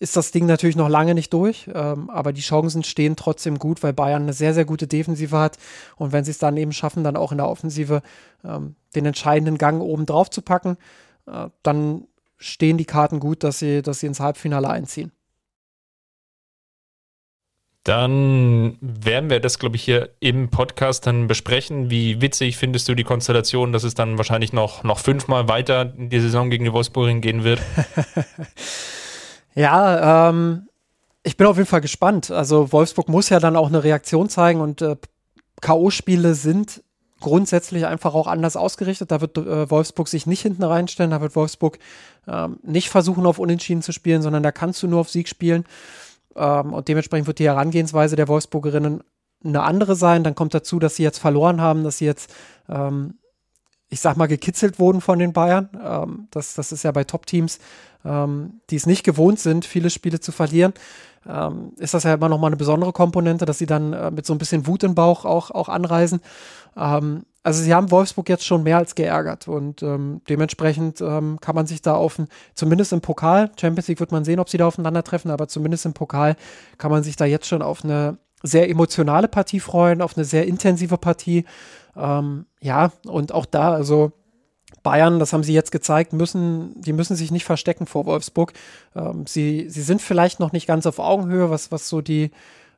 ist das Ding natürlich noch lange nicht durch, ähm, aber die Chancen stehen trotzdem gut, weil Bayern eine sehr, sehr gute Defensive hat. Und wenn sie es dann eben schaffen, dann auch in der Offensive ähm, den entscheidenden Gang oben drauf zu packen, äh, dann stehen die Karten gut, dass sie, dass sie ins Halbfinale einziehen. Dann werden wir das, glaube ich, hier im Podcast dann besprechen. Wie witzig findest du die Konstellation, dass es dann wahrscheinlich noch, noch fünfmal weiter in die Saison gegen die Wolfsburg gehen wird? Ja, ähm, ich bin auf jeden Fall gespannt. Also Wolfsburg muss ja dann auch eine Reaktion zeigen und äh, K.O.-Spiele sind grundsätzlich einfach auch anders ausgerichtet. Da wird äh, Wolfsburg sich nicht hinten reinstellen, da wird Wolfsburg ähm, nicht versuchen, auf Unentschieden zu spielen, sondern da kannst du nur auf Sieg spielen. Ähm, und dementsprechend wird die Herangehensweise der Wolfsburgerinnen eine andere sein. Dann kommt dazu, dass sie jetzt verloren haben, dass sie jetzt ähm, ich sag mal, gekitzelt wurden von den Bayern. Ähm, das, das ist ja bei Top-Teams, ähm, die es nicht gewohnt sind, viele Spiele zu verlieren, ähm, ist das ja immer noch mal eine besondere Komponente, dass sie dann äh, mit so ein bisschen Wut im Bauch auch, auch anreisen. Ähm, also sie haben Wolfsburg jetzt schon mehr als geärgert und ähm, dementsprechend ähm, kann man sich da auf, zumindest im Pokal, Champions League wird man sehen, ob sie da aufeinandertreffen, aber zumindest im Pokal kann man sich da jetzt schon auf eine sehr emotionale Partie freuen, auf eine sehr intensive Partie. Ähm, ja, und auch da, also Bayern, das haben sie jetzt gezeigt, müssen, die müssen sich nicht verstecken vor Wolfsburg. Ähm, sie, sie sind vielleicht noch nicht ganz auf Augenhöhe, was, was so die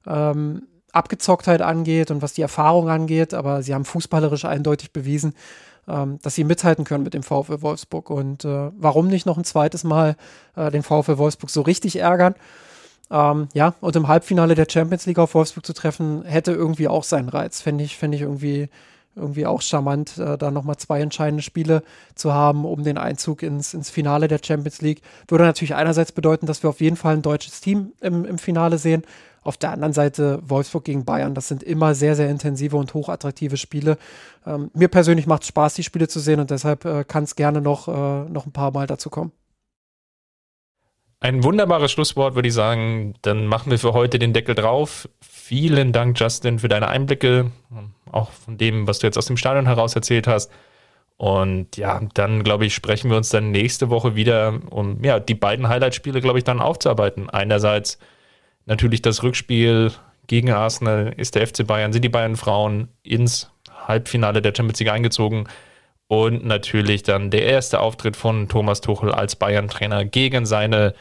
ähm, Abgezocktheit angeht und was die Erfahrung angeht, aber sie haben fußballerisch eindeutig bewiesen, ähm, dass sie mithalten können mit dem VfL Wolfsburg. Und äh, warum nicht noch ein zweites Mal äh, den VfL Wolfsburg so richtig ärgern? Ähm, ja, und im Halbfinale der Champions League auf Wolfsburg zu treffen, hätte irgendwie auch seinen Reiz. Fände ich, fänd ich irgendwie irgendwie auch charmant, äh, da nochmal zwei entscheidende Spiele zu haben, um den Einzug ins, ins Finale der Champions League. Würde natürlich einerseits bedeuten, dass wir auf jeden Fall ein deutsches Team im, im Finale sehen. Auf der anderen Seite Wolfsburg gegen Bayern, das sind immer sehr, sehr intensive und hochattraktive Spiele. Ähm, mir persönlich macht es Spaß, die Spiele zu sehen und deshalb äh, kann es gerne noch, äh, noch ein paar Mal dazu kommen. Ein wunderbares Schlusswort, würde ich sagen. Dann machen wir für heute den Deckel drauf. Vielen Dank, Justin, für deine Einblicke, auch von dem, was du jetzt aus dem Stadion heraus erzählt hast. Und ja, dann glaube ich, sprechen wir uns dann nächste Woche wieder, um ja, die beiden Highlight-Spiele, glaube ich, dann aufzuarbeiten. Einerseits natürlich das Rückspiel gegen Arsenal, ist der FC Bayern, sind die Bayern Frauen ins Halbfinale der Champions League eingezogen. Und natürlich dann der erste Auftritt von Thomas Tuchel als Bayern-Trainer gegen seine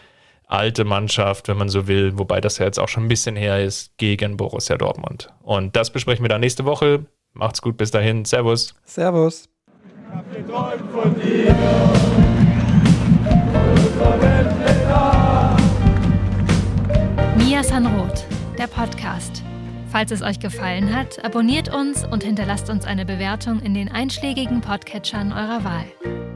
alte Mannschaft, wenn man so will, wobei das ja jetzt auch schon ein bisschen her ist, gegen Borussia Dortmund. Und das besprechen wir dann nächste Woche. Macht's gut, bis dahin. Servus. Servus. Mia Sanroth, der Podcast. Falls es euch gefallen hat, abonniert uns und hinterlasst uns eine Bewertung in den einschlägigen Podcatchern eurer Wahl.